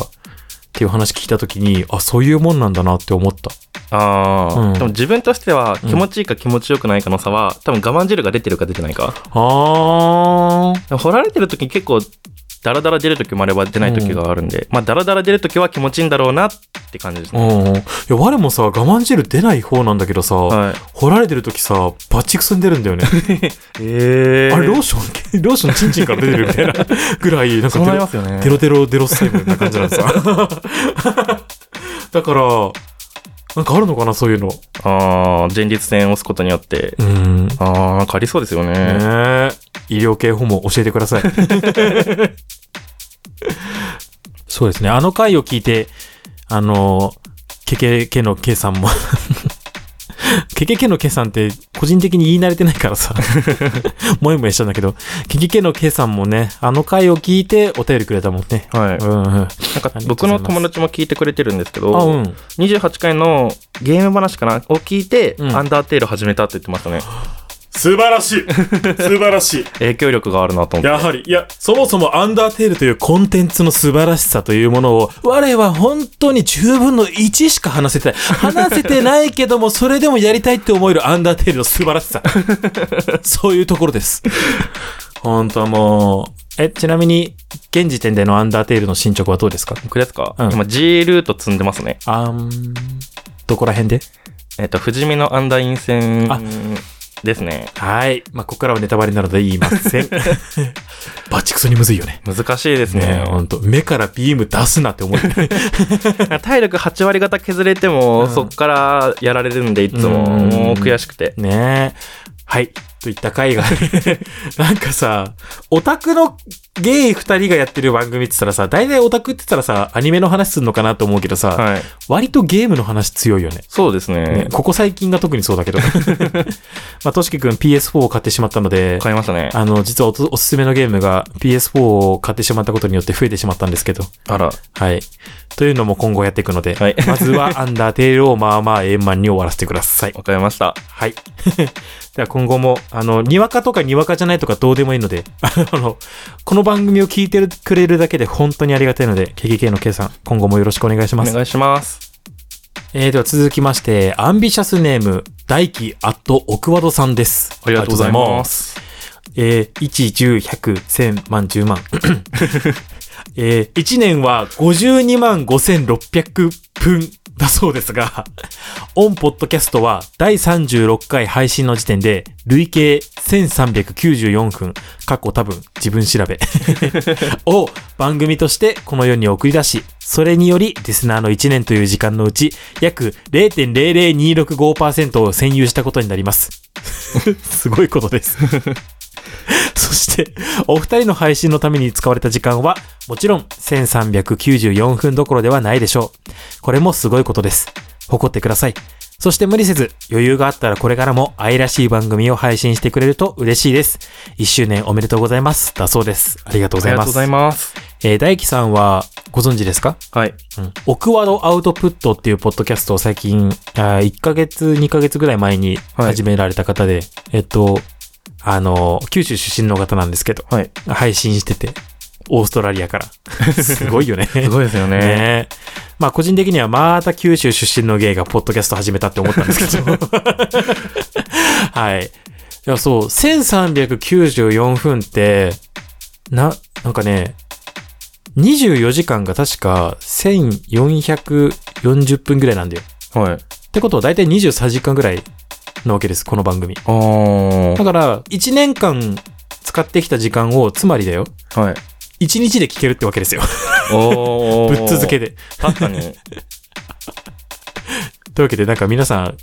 っていう話聞いた時に、あ、そういうもんなんだなって思った。ああ、うんでも自分としては気持ちいいか気持ちよくないかの差は、多分我慢汁が出てるか出てないか。あー。でも掘られてる時に結構ダラダラ出る時もあれば出ない時があるんで、まあダラダラ出る時は気持ちいいんだろうなって感じですね。うん。いや、我もさ、我慢汁出ない方なんだけどさ、はい。掘られてる時さ、バチクソに出るんだよね。(laughs) えあれ、ローション、ローションチンチンから出てるみたいな (laughs) ぐらい、なんかそうなりデロね。デロデロデロスタイムな感じなんでさ。(laughs) だから、なんかあるのかな、そういうの。ああ、前立腺を押すことによって。うん。ああ、なんかありそうですよね。ねえ医療系ホモ教えてください。(laughs) そうですね。あの回を聞いて、あの、ケケケのケさんも、(laughs) ケケケのケさんって個人的に言い慣れてないからさ、(laughs) もやもやしたんだけど、ケケケのケさんもね、あの回を聞いてお便りくれたもんね。はい。うんうん。なんか僕の友達も聞いてくれてるんですけど、あ、うん。28回のゲーム話かな？を聞いて、うんアンダーテール始めたって言ってましたね。素晴らしい素晴らしい (laughs) 影響力があるなと思って。やはり、いや、そもそもアンダーテールというコンテンツの素晴らしさというものを、我は本当に10分の1しか話せてない。話せてないけども、それでもやりたいって思えるアンダーテールの素晴らしさ。(laughs) そういうところです。本当もう、え、ちなみに、現時点でのアンダーテールの進捗はどうですか？僕ですか、うん今 G ルート積んでますね。あーん、どこら辺で？えっ、と、富士見のアンダーイン戦あですね。はい。まあ、ここからはネタバレなので言いません。(laughs) バチクソにむずいよね。難しいですねね。え、ほんと。目からビーム出すなって思う。(laughs) 体力8割方削れても、うんそっからやられるんで、いつも、うんもう悔しくて。ねえ。はい。といった回が、(laughs) なんかさ、オタクのゲイ二人がやってる番組って言ったらさ、大体オタクって言ったらさ、アニメの話するのかなと思うけどさ、はい。割とゲームの話強いよね。そうですね。ね、ここ最近が特にそうだけど。(laughs) (laughs) まあ、としきくん PS4 を買ってしまったので、買いましたね。あの、実はおすすめのゲームが PS4 を買ってしまったことによって増えてしまったんですけど。あら。はい。というのも今後やっていくので、はいまずはアンダーテールをまあまあ円満に終わらせてください。わかりました。はい。では今後も、あの、にわかとかにわかじゃないとかどうでもいいので、(laughs) あの、この番組を聞いてくれるだけで本当にありがたいので、KKK の K さん、今後もよろしくお願いします。お願いします。えー、では続きまして、アンビシャスネーム、大輝アットオクワドさんです。ありがとうございます。えー、1、10、100、1000万、10万。えー、1 (laughs) 年は52万5600分だそうですが、オンポッドキャストは第36回配信の時点で累計1394分、過去多分自分調べ (laughs) を番組としてこの世に送り出し、それによりリスナーの1年という時間のうち約0.00265%を占有したことになります。(laughs) すごいことです。(laughs) そして、お二人の配信のために使われた時間は、もちろん1394分どころではないでしょう。これもすごいことです。誇ってください。そして無理せず、余裕があったらこれからも愛らしい番組を配信してくれると嬉しいです。1周年おめでとうございます。だそうです。ありがとうございます。ありがとうございます。えー大輝さんはご存知ですか？はい。うん。オクワドアウトプットっていうポッドキャストを最近、あー1ヶ月、2ヶ月ぐらい前にはい始められた方で、えっと、あの、九州出身の方なんですけど、はい。配信してて、オーストラリアから。(laughs) すごいよね。すごいですよね。ねまあ個人的にはまた九州出身のゲイがポッドキャスト始めたって思ったんですけど。(laughs) はい。いや、そう、1394分って、な、なんかね、24時間が確か1440分ぐらいなんだよ。はい。ってことは大体23時間ぐらいなわけです、この番組。だから、1年間使ってきた時間を、つまりだよ、はい。1日で聞けるってわけですよ。お (laughs) ぶっ続けで。で。確かに。(laughs) というわけで、なんか皆さん、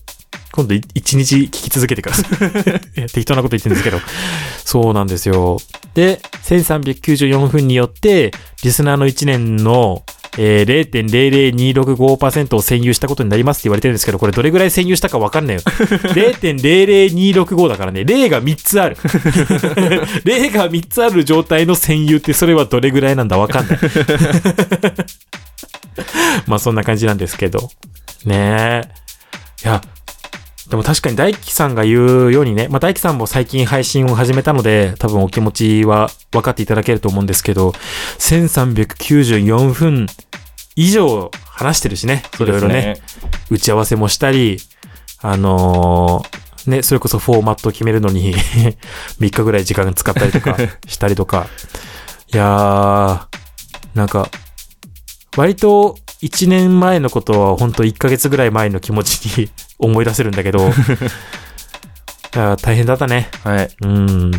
今度い一日聞き続けてください。(laughs) いや適当なこと言ってるんですけど。そうなんですよ。で、1394分によって、リスナーの1年の、えー、0.00265%を占有したことになりますって言われてるんですけど、これどれぐらい占有したかわかんないよ。(laughs) 0.00265だからね、0が3つある。(laughs) 0が3つある状態の占有ってそれはどれぐらいなんだわかんない。(laughs) まあそんな感じなんですけど。ねえ。いや、でも確かに大輝さんが言うようにね、まあ大輝さんも最近配信を始めたので、多分お気持ちは分かっていただけると思うんですけど、1394分以上話してるしね、いろいろね、。打ち合わせもしたり、あのーね、それこそフォーマットを決めるのに (laughs) 3日ぐらい時間使ったりとかしたりとか。いやー、なんか、割と1年前のことは本当1ヶ月ぐらい前の気持ちに (laughs) 思い出せるんだけど、(laughs) 大変だったね。はい。うん。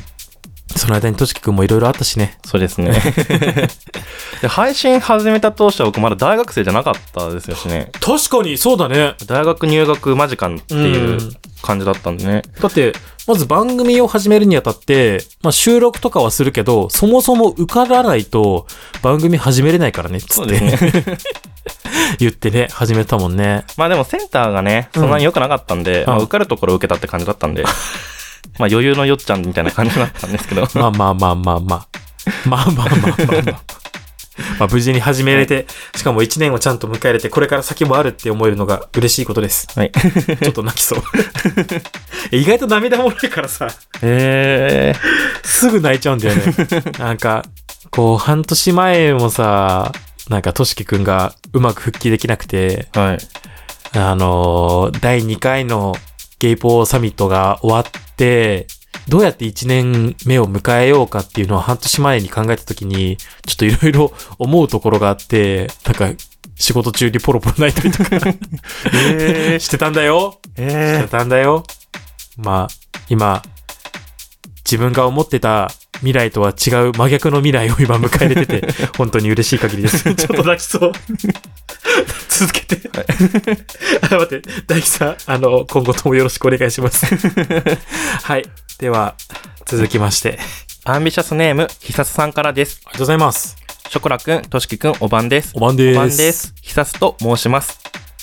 その間にとしきくんもいろいろあったしね。そうですね。(laughs) で配信始めた当初は僕まだ大学生じゃなかったですよしね。確かに、そうだね。大学入学間近っていううん感じだったんでね。だって、まず番組を始めるにあたって、まあ収録とかはするけど、そもそも受からないと番組始めれないからね、つって、ね。(laughs) 言ってね、始めたもんね。まあでもセンターがね、そんなに良くなかったんで、んまあ受かるところ受けたって感じだったんで、(laughs) まあ余裕のよっちゃんみたいな感じだったんですけど。(laughs) まあまあまあまあまあ。まあまあまあまあまあ。(laughs) まあ無事に始めれて、しかも1年をちゃんと迎え入れて、これから先もあるって思えるのが嬉しいことです。はい。(laughs) ちょっと泣きそう。意外と涙もろいからさ、えすぐ泣いちゃうんだよね。なんか、こう、半年前もさ、なんか、としきくんがうまく復帰できなくて、ー、はい。あのー第2回のゲイポーサミットが終わって、どうやって1年目を迎えようかっていうのを半年前に考えたときに、ちょっといろいろ思うところがあって、なんか、仕事中にポロポロ泣いたりとかえ (laughs) してたんだよ。ー、えしてたんだよ。まあ、今、自分が思ってた未来とは違う真逆の未来を今迎え入れてて、(laughs) 本当に嬉しい限りです。(laughs) ちょっと泣きそう。(laughs) 続けて。あ、待って、大樹さん、あの、今後ともよろしくお願いします。はい。では、続きまして。ー、アンビシャスネーム、ひさすさんからです。ありがとうございます。ショコラくん、としきくん、おばんです。おばんです。おばんです。ひさすと申します。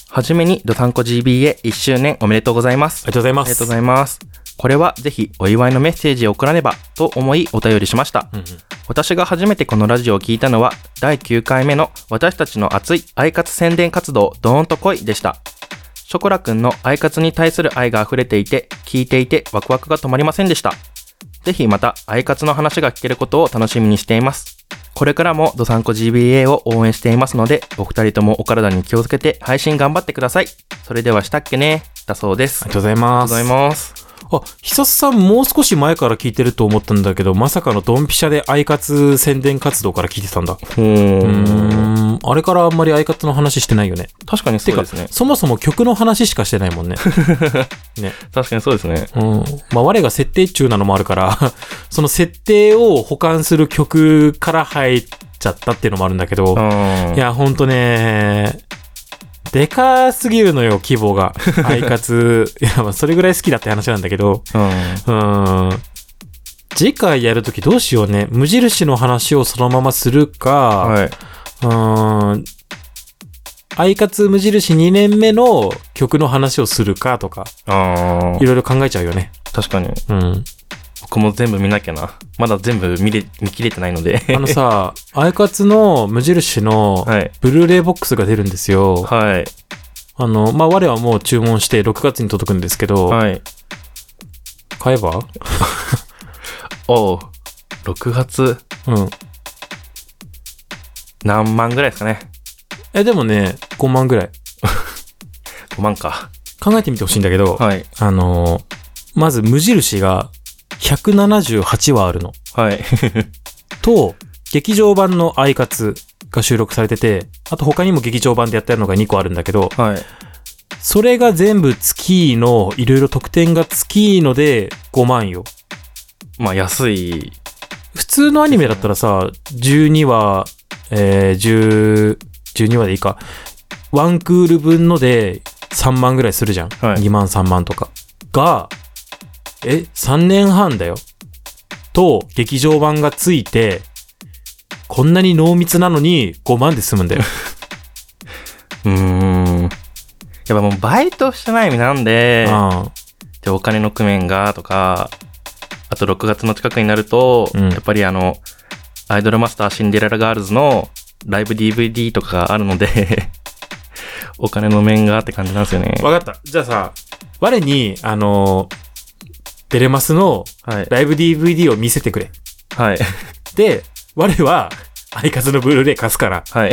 はじめに、ドタンコ GBA1 周年おめでとうございますあり。がとうございます。ありがとうございます。これはぜひお祝いのメッセージを送らねばと思いお便りしました。うんうん私が初めてこのラジオを聞いたのは第9回目の私たちの熱いアイカツ宣伝活動ドーンと来いでした。ショコラくんのアイカツに対する愛が溢れていて、聞いていてワクワクが止まりませんでした。ぜひまたアイカツの話が聞けることを楽しみにしています。これからもドサンコ GBA を応援していますので、お二人ともお体に気をつけて配信頑張ってください。それではしたっけね？だそうです。ありがとうございます。ありがとうございます。あ、久さんもう少し前から聞いてると思ったんだけど、まさかのドンピシャでアイカツ宣伝活動から聞いてたんだ。うん。あれからあんまりアイカツの話してないよね。確かにてか、そうですね。そもそも曲の話しかしてないもんね。(laughs) ね。確かにそうですね。うん。まあ、我が設定中なのもあるから、(laughs) その設定を保管する曲から入っちゃったっていうのもあるんだけど、うん。いや、ほんとね、でかすぎるのよ、規模が。(laughs) アイカツ。いや、まあ、それぐらい好きだって話なんだけど、うん。うん。次回やるときどうしようね。無印の話をそのままするか、はい。うん。アイカツ無印2年目の曲の話をするかとか、あいろいろ考えちゃうよね。あ。確かに。うん。僕も全部見なきゃな。まだ全部見れ、見切れてないので。あのさ、(laughs) アイカツの無印のはい。ブルーレイボックスが出るんですよ。はい。あの、まあ、我はもう注文して6月に届くんですけど、はい。買えば？(laughs) おう。6月、うん。何万ぐらいですかね。え、でもね、5万ぐらい。(laughs) 5万か。考えてみてほしいんだけど、はい。あの、まず無印が178話あるの。はい。と、劇場版のアイカツが収録されてて、あと他にも劇場版でやってるのが2個あるんだけど、はい。それが全部月の、いろいろ特典が月ので5万よ。まあ、安い。普通のアニメだったらさ、12話、えー、10、12話でいいか。ワンクール分ので3万ぐらいするじゃん。はい2万3万とか。が、え、3年半だよ。と、劇場版がついて、こんなに濃密なのに5万で済むんだよ。(laughs) うーん。やっぱもうバイトしてない身なんで、あで、お金の工面が、とか、あと6月の近くになると、うんやっぱりあの、アイドルマスターシンデレラガールズのライブ DVD とかがあるので、(laughs) お金の面がって感じなんですよね。わかった。じゃあさ、我に、あのーテレマスのはい。ライブ DVD を見せてくれ。はい。で、我は、アイカツのブルーレイ貸すから、はい。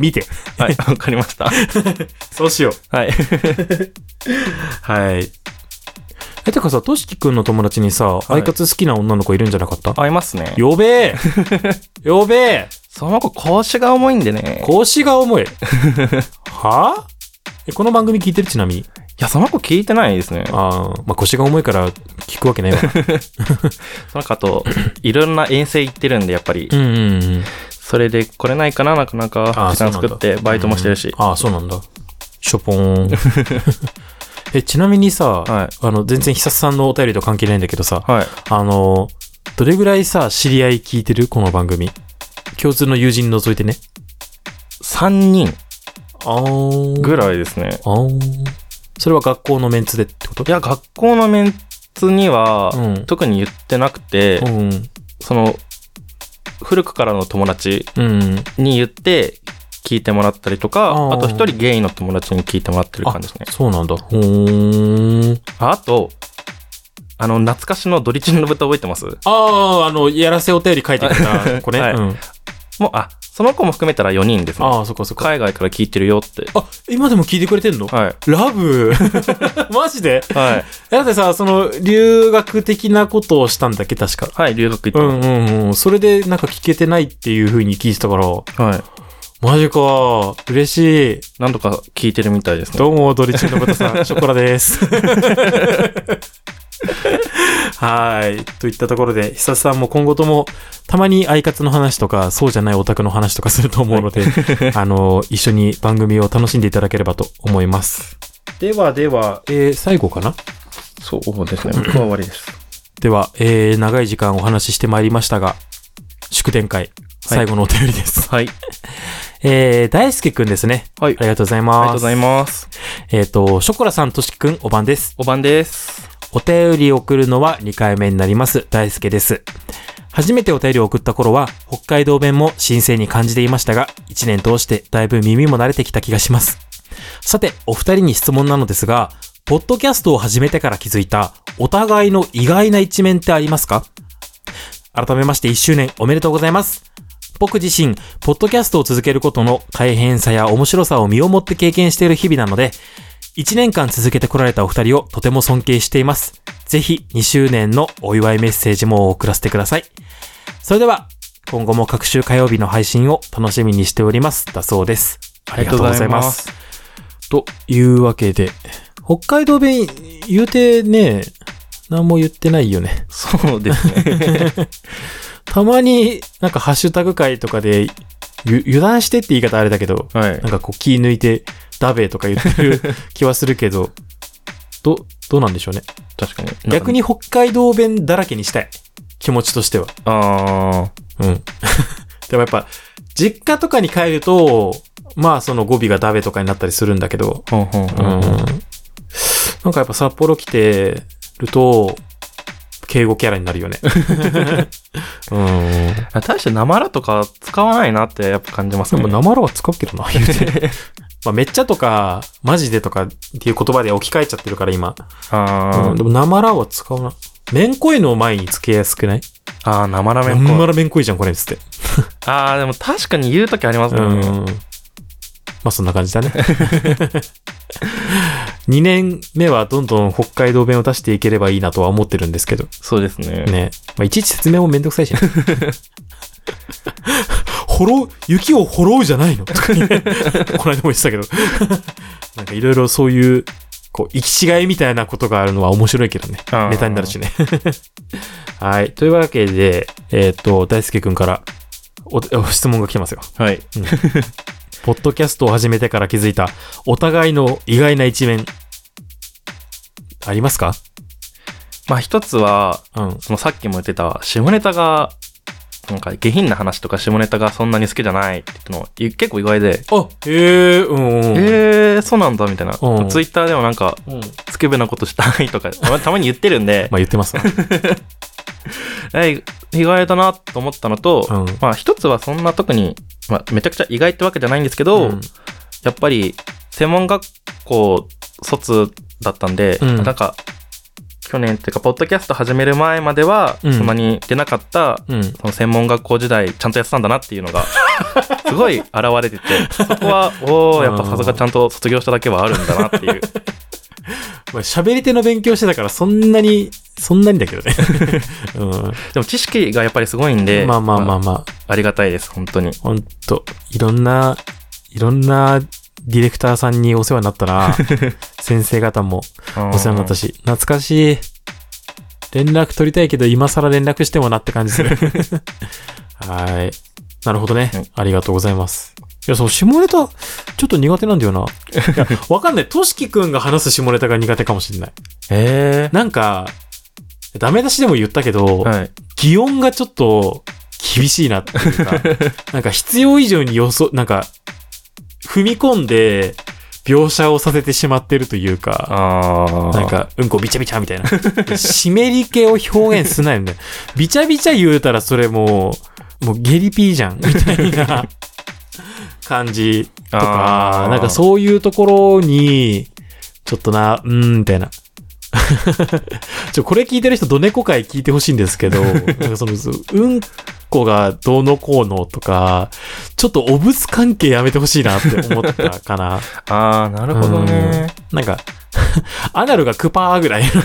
見て。はい。わかりました。(laughs) そうしよう。はい。はい。え、てかさ、としきくんの友達にさ、いアイカツ好きな女の子いるんじゃなかった、合いますね。呼べえ (laughs) 呼べえその子腰が重いんでね。腰が重い。は？ぁえ、この番組聞いてる？ちなみに。いや、その子聞いてないですね。ああ、まあ、腰が重いから聞くわけないわ。(laughs) その子あと、(laughs) いろんな遠征行ってるんで、やっぱり。うんうんうん。それで来れないかな、なかなあかあ、時間作って、バイトもしてるし。ああ、そうなんだ。しょぽーん。(laughs) え、ちなみにさ、はい。あの、全然久さんのお便りと関係ないんだけどさ、はい。あの、どれぐらいさ、知り合い聞いてる？この番組。共通の友人除いてね。3人あー。ぐらいですね。あー。それは学校のメンツでってこと？いや、学校のメンツには、うん特に言ってなくて、うん。その、古くからの友達うん。に言って、聞いてもらったりとか、あーあと一人ゲイの友達に聞いてもらってる感じですね。そうなんだ。ほーん。ああと、あの、懐かしのドリチンの豚覚えてます？ああ、あの、やらせお便り書いてくれた子ね。はいうん。もう、あ、その子も含めたら4人ですね。ああ、そっかそっか。海外から聞いてるよって。あ、今でも聞いてくれてんの？はい。ラブ？(laughs) マジで？はい。だってさ、その、留学的なことをしたんだっけ、確か。はい、留学行ってまうんうんうん。それでなんか聞けてないっていう風に聞いてたから、す。はい。マジか。嬉しい。なんとか聞いてるみたいですね。どうも、ドリチンの豚さん、ショコラです。(laughs) (laughs) はい。といったところで、久さんも今後とも、たまにアイカツの話とか、そうじゃないオタクの話とかすると思うので、(laughs) あの、一緒に番組を楽しんでいただければと思います。ではでは、えー、最後かな？そうですね。僕は終わりです。では、えー、長い時間お話ししてまいりましたが、祝電会、最後のお便りです。はい。(laughs) えー、大輔くんですね。はいありがとうございあります。がとうございます。えっ、と、ショコラさん、としきくん、おばんです。お晩です。お便りを送るのは2回目になります。大輔です。初めてお便りを送った頃は、北海道弁も新鮮に感じていましたが、1年通してだいぶ耳も慣れてきた気がします。さて、お二人に質問なのですが、ポッドキャストを始めてから気づいた、お互いの意外な一面ってありますか？改めまして1周年おめでとうございます。僕自身、ポッドキャストを続けることの大変さや面白さを身をもって経験している日々なので、1年間続けてこられたお二人をとても尊敬しています。ぜひ2周年のお祝いメッセージも送らせてください。それでは、今後も各週火曜日の配信を楽しみにしております。だそうです。ありがとうございます。というわけで、北海道弁言うてね、何も言ってないよね。そうですね。(laughs) たまになんかハッシュタグ会とかでゆ油断してって言い方あれだけど、はいなん。かこう気抜いてダベーとか言ってる (laughs) 気はするけど、ど、どうなんでしょうね。確かに。逆に北海道弁だらけにしたい。気持ちとしては。あうん。(laughs) でもやっぱ、実家とかに帰ると、まあその語尾がダベとかになったりするんだけど、うんん。なんかやっぱ札幌来てると、敬語キャラになるよね。(laughs) うん。大してなまらとか使わないなってやっぱ感じますね。でも、なまらは使うけどな、言うて。(laughs) まあ、めっちゃとか、マジでとかっていう言葉で置き換えちゃってるから、今。あうん、でも、なまらは使うな。めんこいの前につけやすくない？あ。あまらなめんこ。まらめんこいじゃん、これ、つって。(laughs) ああ、でも確かに言うときありますね。ん。まあ、そんな感じだね。2年目はどんどん北海道弁を出していければいいなとは思ってるんですけど。そうですね。ね。まあ、いちいち説明もめんどくさいしね。(laughs) ほろう、雪を掘ろうじゃないの？とかね。この間も言ってたけど。(laughs) なんかいろいろそういう、こう、行き違いみたいなことがあるのは面白いけどね。ネタになるしね。(laughs) はい。というわけで、えっ、と、大輔くんからお、お質問が来てますよ。はい。ポッドキャストを始めてから気づいた、お互いの意外な一面、ありますか？まあ一つは、うん。そのさっきも言ってた、下ネタが、なんか下品な話とか下ネタがそんなに好きじゃないって言ったのい結構意外で、あ、へえ、うん、うん。えー、そうなんだみたいな。うんツイッターでもなんか、うん。スケベなことしたいとか、たまに言ってるんで、(laughs) まあ言ってますわ。(laughs) え意外だなと思ったのと、うんまあ一つはそんな特に、まあめちゃくちゃ意外ってわけじゃないんですけど、うん。やっぱり専門学校卒だったんで、うん。なんか去年っていうかポッドキャスト始める前まではうん。そんなに出なかった、うん。その専門学校時代ちゃんとやってたんだなっていうのが (laughs) すごい現れててそこはおおやっぱさすがちゃんと卒業しただけはあるんだなっていう (laughs) まあ喋り手の勉強してたから、そんなに、そんなにだけどね。(laughs) うん。でも知識がやっぱりすごいんでまあまあまあまあ、ありがたいです本当にほんと、いろんな、いろんなディレクターさんにお世話になったな。(laughs) 先生方もお世話になったし、懐かしい。連絡取りたいけど、今更連絡してもなって感じする。はい。なるほどねうん。ありがとうございます。いや、そう、下ネタ、ちょっと苦手なんだよな。わかんない。としきくんが話す下ネタが苦手かもしれない。えなんか、ダメ出しでも言ったけど、ー、はい擬音がちょっと厳しいなっていうか、(laughs) なんか必要以上に予想、なんか、踏み込んで描写をさせてしまってるというか、なんか、うんこびちゃびちゃみたいな。湿り気を表現すなよね。びちゃびちゃ言うたらそれもう、もうゲリピーじゃん、みたいな感じとかなんかそういうところに、ちょっとな、うーん、みたいな。(laughs) ちょ、これ聞いてる人、ドネコ会聞いてほしいんですけど、(laughs) なんかその、そううんこがどうのこうのとか、ちょっとお物関係やめてほしいなって思ったかな。(laughs) ああなるほどね。なんか、アナルがクパーぐらいの、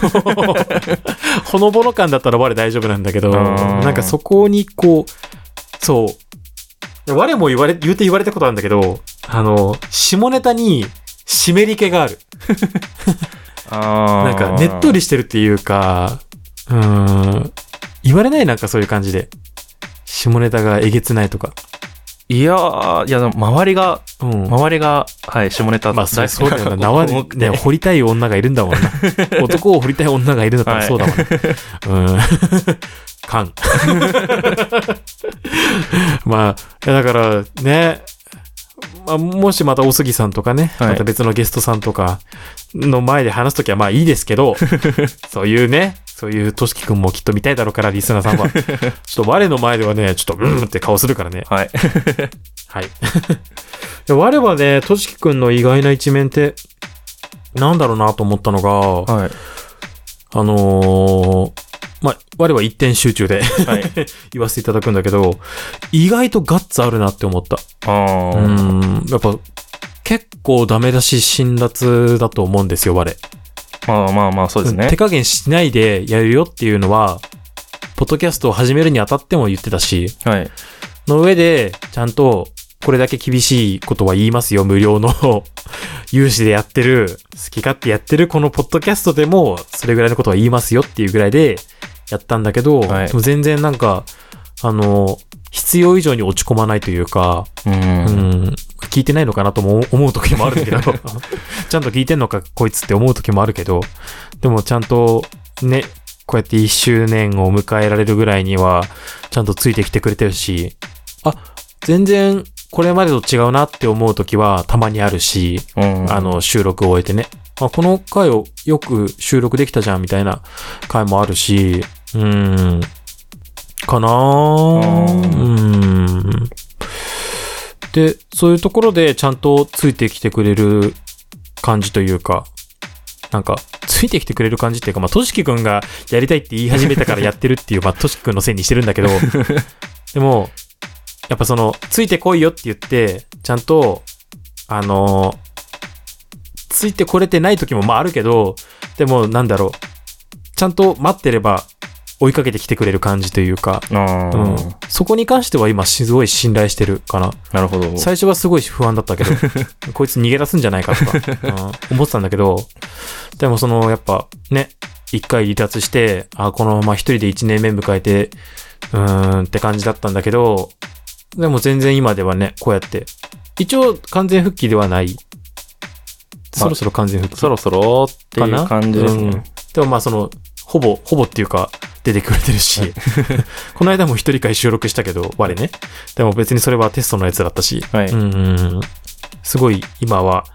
ほのぼの感だったら我大丈夫なんだけど、んなんかそこにこう、そう、我も言われ、言うて言われたことあるんだけど、あの、下ネタに湿り気がある。なんか、ねっとりしてるっていうか、うーん、言われない？なんかそういう感じで。下ネタがえげつないとか。いやーいや周りがうん。周りが、はい、下ネタまあ、そうだよな。縄でね、掘りたい女がいるんだもんな。(laughs) 男を掘りたい女がいるんだったらそうだもんね。うん。勘。まあ、いやだからね、まあ、もしまたお杉さんとかね、はいまた別のゲストさんとかの前で話すときはまあいいですけど、(laughs) そういうね、そういうとしきくんもきっと見たいだろうから、リスナーさんは。(laughs) ちょっと我の前ではね、ちょっとうんって顔するからね。はい。はい。で我はね、としきくんの意外な一面って、なんだろうなと思ったのが、はい。あのーまあ、我は一点集中ではい。(laughs) 言わせていただくんだけど、意外とガッツあるなって思った。あうーん、やっぱ、結構ダメだし辛辣だと思うんですよ、我。まあまあまあ、そうですね手。加減しないでやるよっていうのは、ポッドキャストを始めるにあたっても言ってたし、はい。の上で、ちゃんと、これだけ厳しいことは言いますよ、無料の (laughs) 有志でやってる、好き勝手やってるこのポッドキャストでも、それぐらいのことは言いますよっていうぐらいでやったんだけど、はいでも全然なんか、あの、必要以上に落ち込まないというか、う。うんん、聞いてないのかなとも思う時もあるんだけど、(laughs) ちゃんと聞いてんのかこいつって思う時もあるけど、でもちゃんとね、こうやって1周年を迎えられるぐらいには、ちゃんとついてきてくれてるし、あ、全然これまでと違うなって思う時はたまにあるし、うん。あ、の、収録を終えてね。あ、この回をよく収録できたじゃんみたいな回もあるし、うーん、かなーうんうん。で、そういうところでちゃんとついてきてくれる感じというか、なんか、ついてきてくれる感じっていうか、まあ、としきくんがやりたいって言い始めたからやってるっていう、まあ、としきくんのせいにしてるんだけど、(laughs) でも、やっぱその、ついてこいよって言って、ちゃんと、あのついてこれてない時もまああるけど、でもなんだろう。ちゃんと待ってれば追いかけてきてくれる感じというか、あうんー、そこに関しては今すごい信頼してるかな。なるほど。最初はすごい不安だったけど、(laughs) こいつ逃げ出すんじゃないかとか、うん思ってたんだけど、でもそのやっぱね、一回離脱して、あ、このまま一人で一年目迎えて、うーんって感じだったんだけど、でも全然今ではね、こうやって、一応完全復帰ではない。そろそろ完全復帰。そろそろっていう感じですうんね。でもまあその、ほぼ、ほぼっていうか、出てくれてるし、(laughs) この間も一人会収録したけど、我ね。でも別にそれはテストのやつだったし、はいうんすごい今は、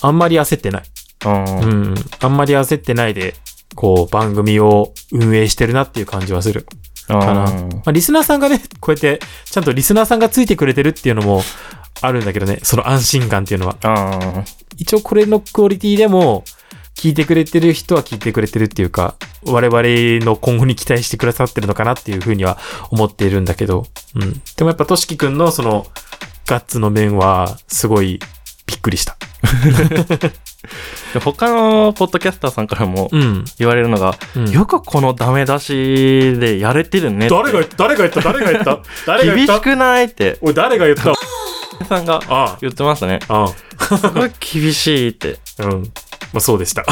あんまり焦ってない。うん。あんまり焦ってないで、こう、番組を運営してるなっていう感じはする。あかなーまあ、リスナーさんがね、こうやって、ちゃんとリスナーさんがついてくれてるっていうのもあるんだけどね、その安心感っていうのは。一応これのクオリティでも、聞いてくれてる人は聞いてくれてるっていうか、我々の今後に期待してくださってるのかなっていうふうには思っているんだけど、うん。でもやっぱとしきくんのその、ガッツの面は、すごいびっくりした。で (laughs) 他のポッドキャスターさんからもうん。言われるのが、うんよくこのダメ出しでやれてるねって。誰が言った？誰が言った？誰が言った？誰が言っ (laughs) 厳したくないって、おい、誰が言った？さんがあ言ってましたね。あ、あすごい厳しいって。あ、うん。まあそうでした。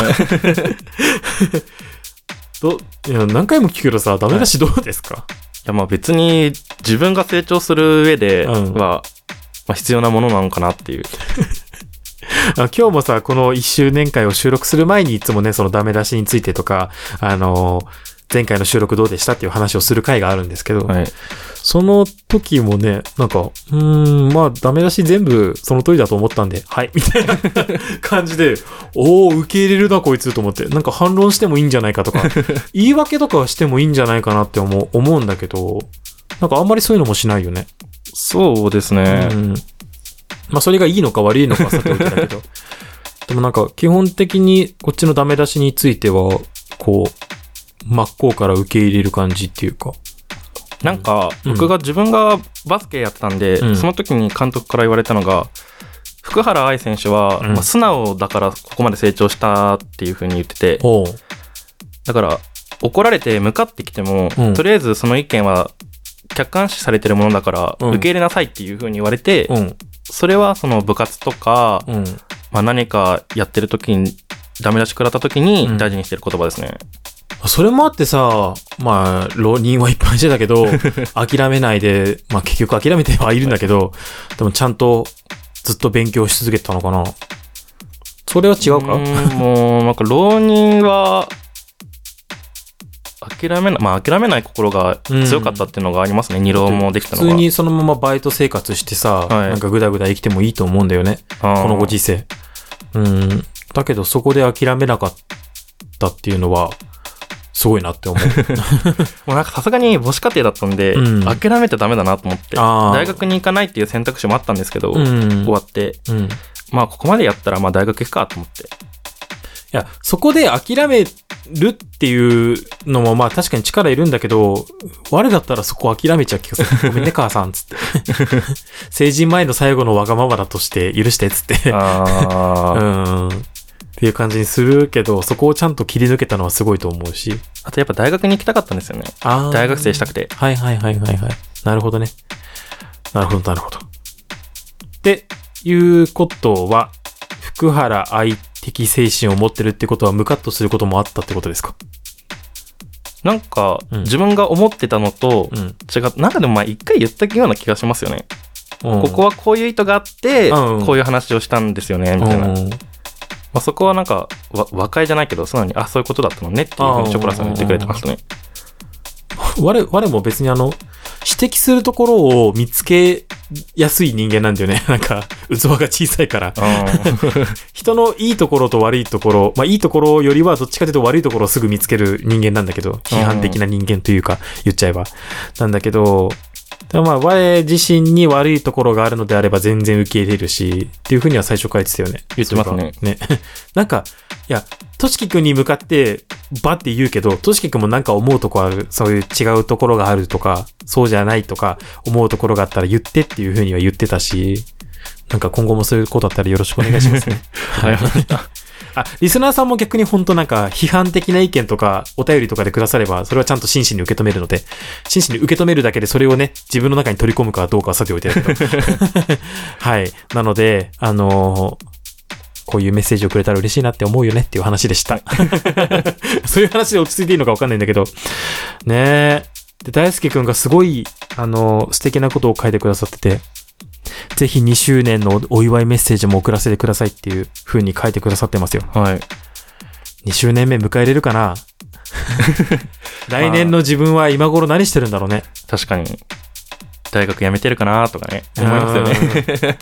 どいや何回も聞くけどさ、ダメ出しどうですか、いやまあ別に自分が成長する上では、うんまあ必要なものなのかなっていう。(laughs) あ今日もさ、この1周年会を収録する前にいつもね、そのダメ出しについてとか、あのー前回の収録どうでしたっていう話をする回があるんですけど、はい。その時もね、なんか、うーん、まあ、ダメ出し全部その通りだと思ったんで、はい、みたいな感じで、おー、受け入れるな、こいつと思って、なんか反論してもいいんじゃないかとか、(laughs) 言い訳とかはしてもいいんじゃないかなって思う、思うんだけど、なんかあんまりそういうのもしないよね。そうですね。うん。まあ、それがいいのか悪いのかはさておきだけど。(laughs) でもなんか、基本的にこっちのダメ出しについては、こう、真っ向から受け入れる感じっていうか。なんか、うん僕が自分がバスケやってたんで、うんその時に監督から言われたのが、福原愛選手は、うんまあ素直だからここまで成長したっていう風に言ってて。だから、怒られて向かってきても、うんとりあえずその意見は客観視されてるものだから、うん受け入れなさいっていう風に言われて、うん。それはその部活とか、うん。まあ、何かやってる時に、ダメ出し食らった時にうん大事にしてる言葉ですね。それもあってさ、まあ、浪人はいっぱいしてたけど、(laughs) 諦めないで、まあ結局諦めてはいるんだけど、でもちゃんとずっと勉強し続けてたのかな。それは違うか？もう、なんか浪人は、諦めない、まあ諦めない心が強かったっていうのがありますね。二浪もできたのが。普通にそのままバイト生活してさ、はいなんかグダグダ生きてもいいと思うんだよね。このご時世。うん。だけどそこで諦めなかったっていうのは、すごいなって思う。(laughs) もうなんかさすがに母子家庭だったんで、うん諦めてダメだなと思って、大学に行かないっていう選択肢もあったんですけど、うん。終わって、うん。まあここまでやったらまあ大学行くかと思って。や、そこで諦めるっていうのもまあ確かに力いるんだけど、我だったらそこ諦めちゃう気がする。(laughs) ごめんね、母さん、つって。(laughs) 成人前の最後のわがままだとして許して、つって。あーうん。っていう感じにするけど、そこをちゃんと切り抜けたのはすごいと思うし。あとやっぱ大学に行きたかったんですよね。あー大学生したくて。はいはいはいはいはい。なるほどね。なるほどなるほど。っていうことは、福原愛的精神を持ってるってことはムカッとすることもあったってことですか？なんか、うん自分が思ってたのとうん。違う、なんかでもまあ一回言ったような気がしますよね。ここは、はこういう意図があって、うんこういう話をしたんですよね、みたいな。うんまあ、そこはなんか、わ和解じゃないけど、素直に、あ、そういうことだったのねっていうふうにショコラさんが言ってくれてましたね。我我も別にあの、指摘するところを見つけやすい人間なんだよね。(laughs) なんか、器が小さいから。(laughs) 人のいいところと悪いところ、まあいいところよりはどっちかというと悪いところをすぐ見つける人間なんだけど、批判的な人間というか、言っちゃえば。なんだけど、でもまあ我自身に悪いところがあるのであれば全然受け入れるし、っていうふうには最初から言ってたよね。言ってますねね。(laughs) なんか、いや、としきくんに向かって、バって言うけど、としきくんもなんか思うとこある、そういう違うところがあるとか、そうじゃないとか、思うところがあったら言ってっていうふうには言ってたし、なんか今後もそういうことだったらよろしくお願いしますね。(laughs) はい。(laughs) あ、リスナーさんも逆に本当なんか批判的な意見とかお便りとかでくだされば、それはちゃんと真摯に受け止めるので、真摯に受け止めるだけでそれをね、自分の中に取り込むかどうかはさておいてだけど。(laughs) はい。なので、あのーこういうメッセージをくれたら嬉しいなって思うよねっていう話でした。(laughs) そういう話で落ち着いていいのかわかんないんだけど。ねえ。で、大輔くんがすごい、あのー素敵なことを書いてくださってて、ぜひ2周年のお祝いメッセージも送らせてくださいっていう風に書いてくださってますよ。はい。2周年目迎えれるかな？来年の自分は今頃何してるんだろうね。確かに。大学辞めてるかなとかね。思いますよね。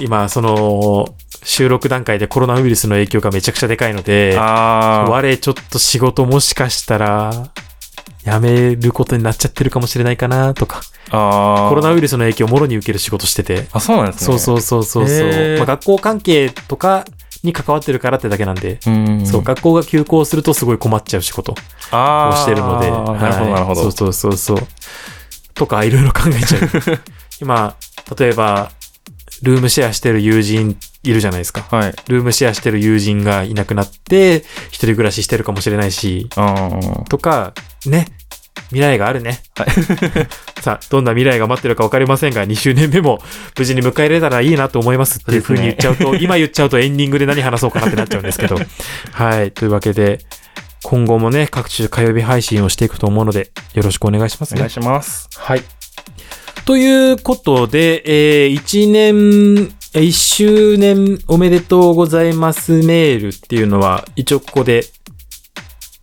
今、その、収録段階でコロナウイルスの影響がめちゃくちゃでかいので。我ちょっと仕事もしかしたら、辞めることになっちゃってるかもしれないかなとか、ああ。コロナウイルスの影響をもろに受ける仕事してて、あ、そうなんですね。そうそうそうそうまあ、学校関係とかに関わってるからってだけなんで、う。うん。そう、学校が休校するとすごい困っちゃう仕事。をしてるので、なるほど、なるほど。はいそうそうそうそう。とか、いろいろ考えちゃう。(laughs) 今、例えば、ルームシェアしてる友人いるじゃないですか。はい。ルームシェアしてる友人がいなくなって、一人暮らししてるかもしれないし。とか、ね、未来があるね。(laughs) さあ、どんな未来が待ってるか分かりませんが、2周年目も無事に迎えれたらいいなと思いますっていう風に言っちゃうと、(laughs) 今言っちゃうとエンディングで何話そうかなってなっちゃうんですけど。(laughs) はい。というわけで、今後もね、各種火曜日配信をしていくと思うので、よろしくお願いしますねお願い。します。はい。ということで、えー、1年、えー1周年おめでとうございますメールっていうのは、一応ここで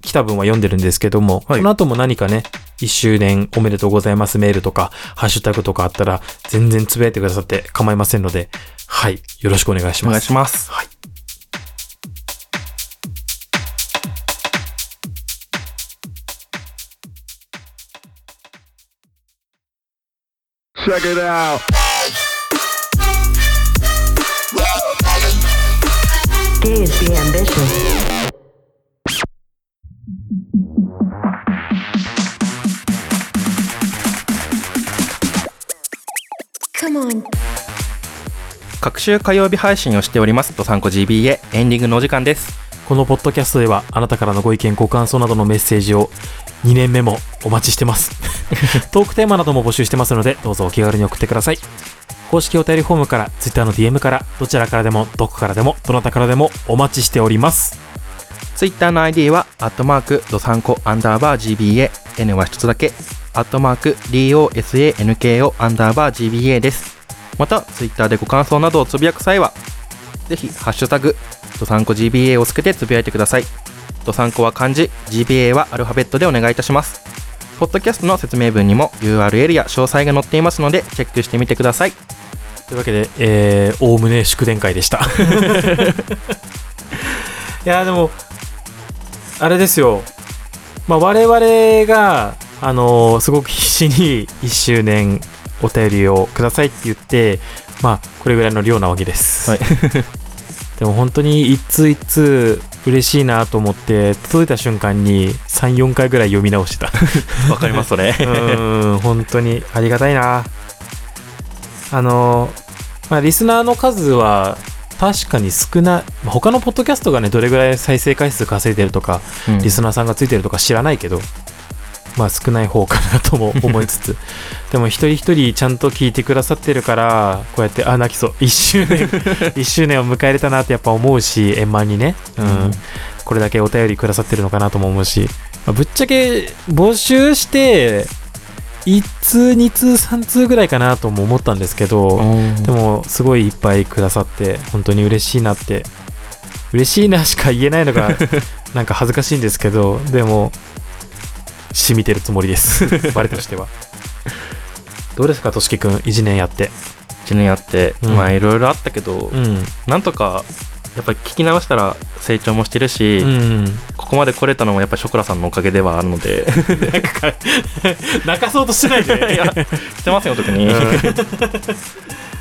来た分は読んでるんですけども、はいこの後も何かね、1周年おめでとうございますメールとか、ハッシュタグとかあったら、全然つぶやいてくださって構いませんので、はい、よろしくお願いしお願います。します。はい。Check it out. Gaze be ambitious. 各週火曜日配信をしております。と参考 GBA エンディングのお時間です。このポッドキャストではあなたからのご意見ご感想などのメッセージを2年目もお待ちしてます。(laughs) トークテーマなども募集してますのでどうぞお気軽に送ってください。公式お便りフォームから Twitter の DM からどちらからでもどこからでもどなたからでもお待ちしておりますツイッターの ID は、アットマーク、ドサンコ、アンダーバー GBA、N は一つだけ、アットマーク、DOSANKO、アンダーバー GBA です。また、ツイッターでご感想などをつぶやく際は、ぜひ、ハッシュタグ、ドサンコ GBA をつけてつぶやいてください。ドサンコは漢字、GBA はアルファベットでお願いいたします。ポッドキャストの説明文にも URL や詳細が載っていますので、チェックしてみてください。というわけでえー、おおむね祝電会でした (laughs) いやでもあれですよ。まあ我々があのーすごく必死に (laughs) 1周年お便りをくださいって言ってまあこれぐらいの量なわけです、はい。(laughs) でも本当に一通一通嬉しいなと思って届いた瞬間に34回ぐらい読み直してた。(laughs) わかります、それ。うん本当にありがたいな。あのまあリスナーの数は確かに少ないまあ他のポッドキャストがねどれぐらい再生回数稼いでるとかうん。リスナーさんがついてるとか知らないけど、まあ少ない方かなとも思いつつ。(laughs) でも一人一人ちゃんと聞いてくださってるからこうやってあ泣きそう。1周年。(laughs) 1周年を迎えれたなってやっぱ思うし円満にね、うん。うん。これだけお便りくださってるのかなとも思うし、まあぶっちゃけ募集して1通2通3通ぐらいかなとも思ったんですけど、でもすごいいっぱいくださって本当に嬉しいなって。嬉しいなしか言えないのが (laughs) なんか恥ずかしいんですけどでも染みてるつもりです。(laughs) 我としては。どうですかとしきくん1年やって。1年やって、うん。まあいろいろあったけど、うん。なんとか、やっぱり聞き直したら成長もしてるし、うん。ここまで来れたのもやっぱりショコラさんのおかげではあるので、泣かそうとしないで。(laughs) いやしてますよ、特に。うん。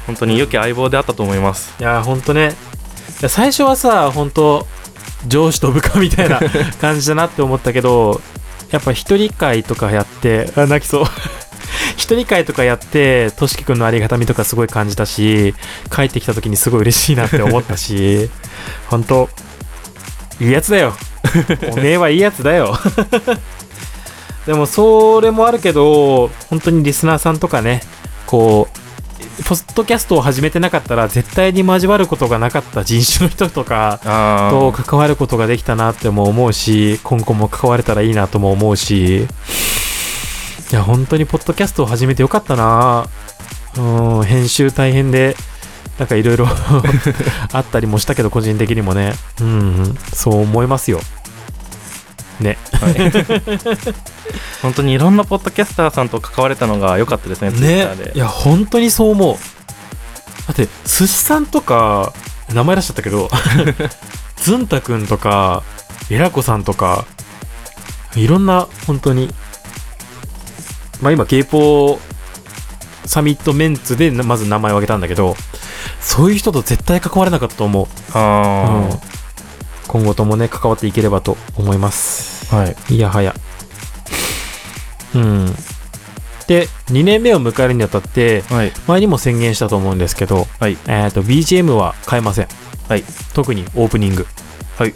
本当に良き相棒であったと思います。いや本当ね。最初はさ本当上司と部下みたいな感じだなって思ったけどやっぱ一人会とかやってあ泣きそう一人会とかやってとしきくんのありがたみとかすごい感じたし帰ってきた時にすごい嬉しいなって思ったし (laughs) 本当いいやつだよ。(laughs) おめえはいいやつだよ。(laughs) でもそれもあるけど本当にリスナーさんとかねこうポッドキャストを始めてなかったら絶対に交わることがなかった人種の人とかあと関わることができたなっても思うし今後も関われたらいいなとも思うしいや本当にポッドキャストを始めてよかったな。うん編集大変でなんかいろいろ (laughs) あったりもしたけど個人的にもね。うんそう思いますよ。ね。(laughs) 本当にいろんなポッドキャスターさんと関われたのが良かったですね。ね。いや本当にそう思う。だって寿司さんとか名前出しちゃったけどずんたくんとかえらこさんとかいろんな本当にまあ今ゲイポサミットメンツでまず名前を挙げたんだけどそういう人と絶対関われなかったと思う、あうん今後ともね関わっていければと思いますあ、はい。いやはや。うん。で、2年目を迎えるにあたって、はい。前にも宣言したと思うんですけど、はい。えっ、と、BGM は変えません。はい。特にオープニング。はい。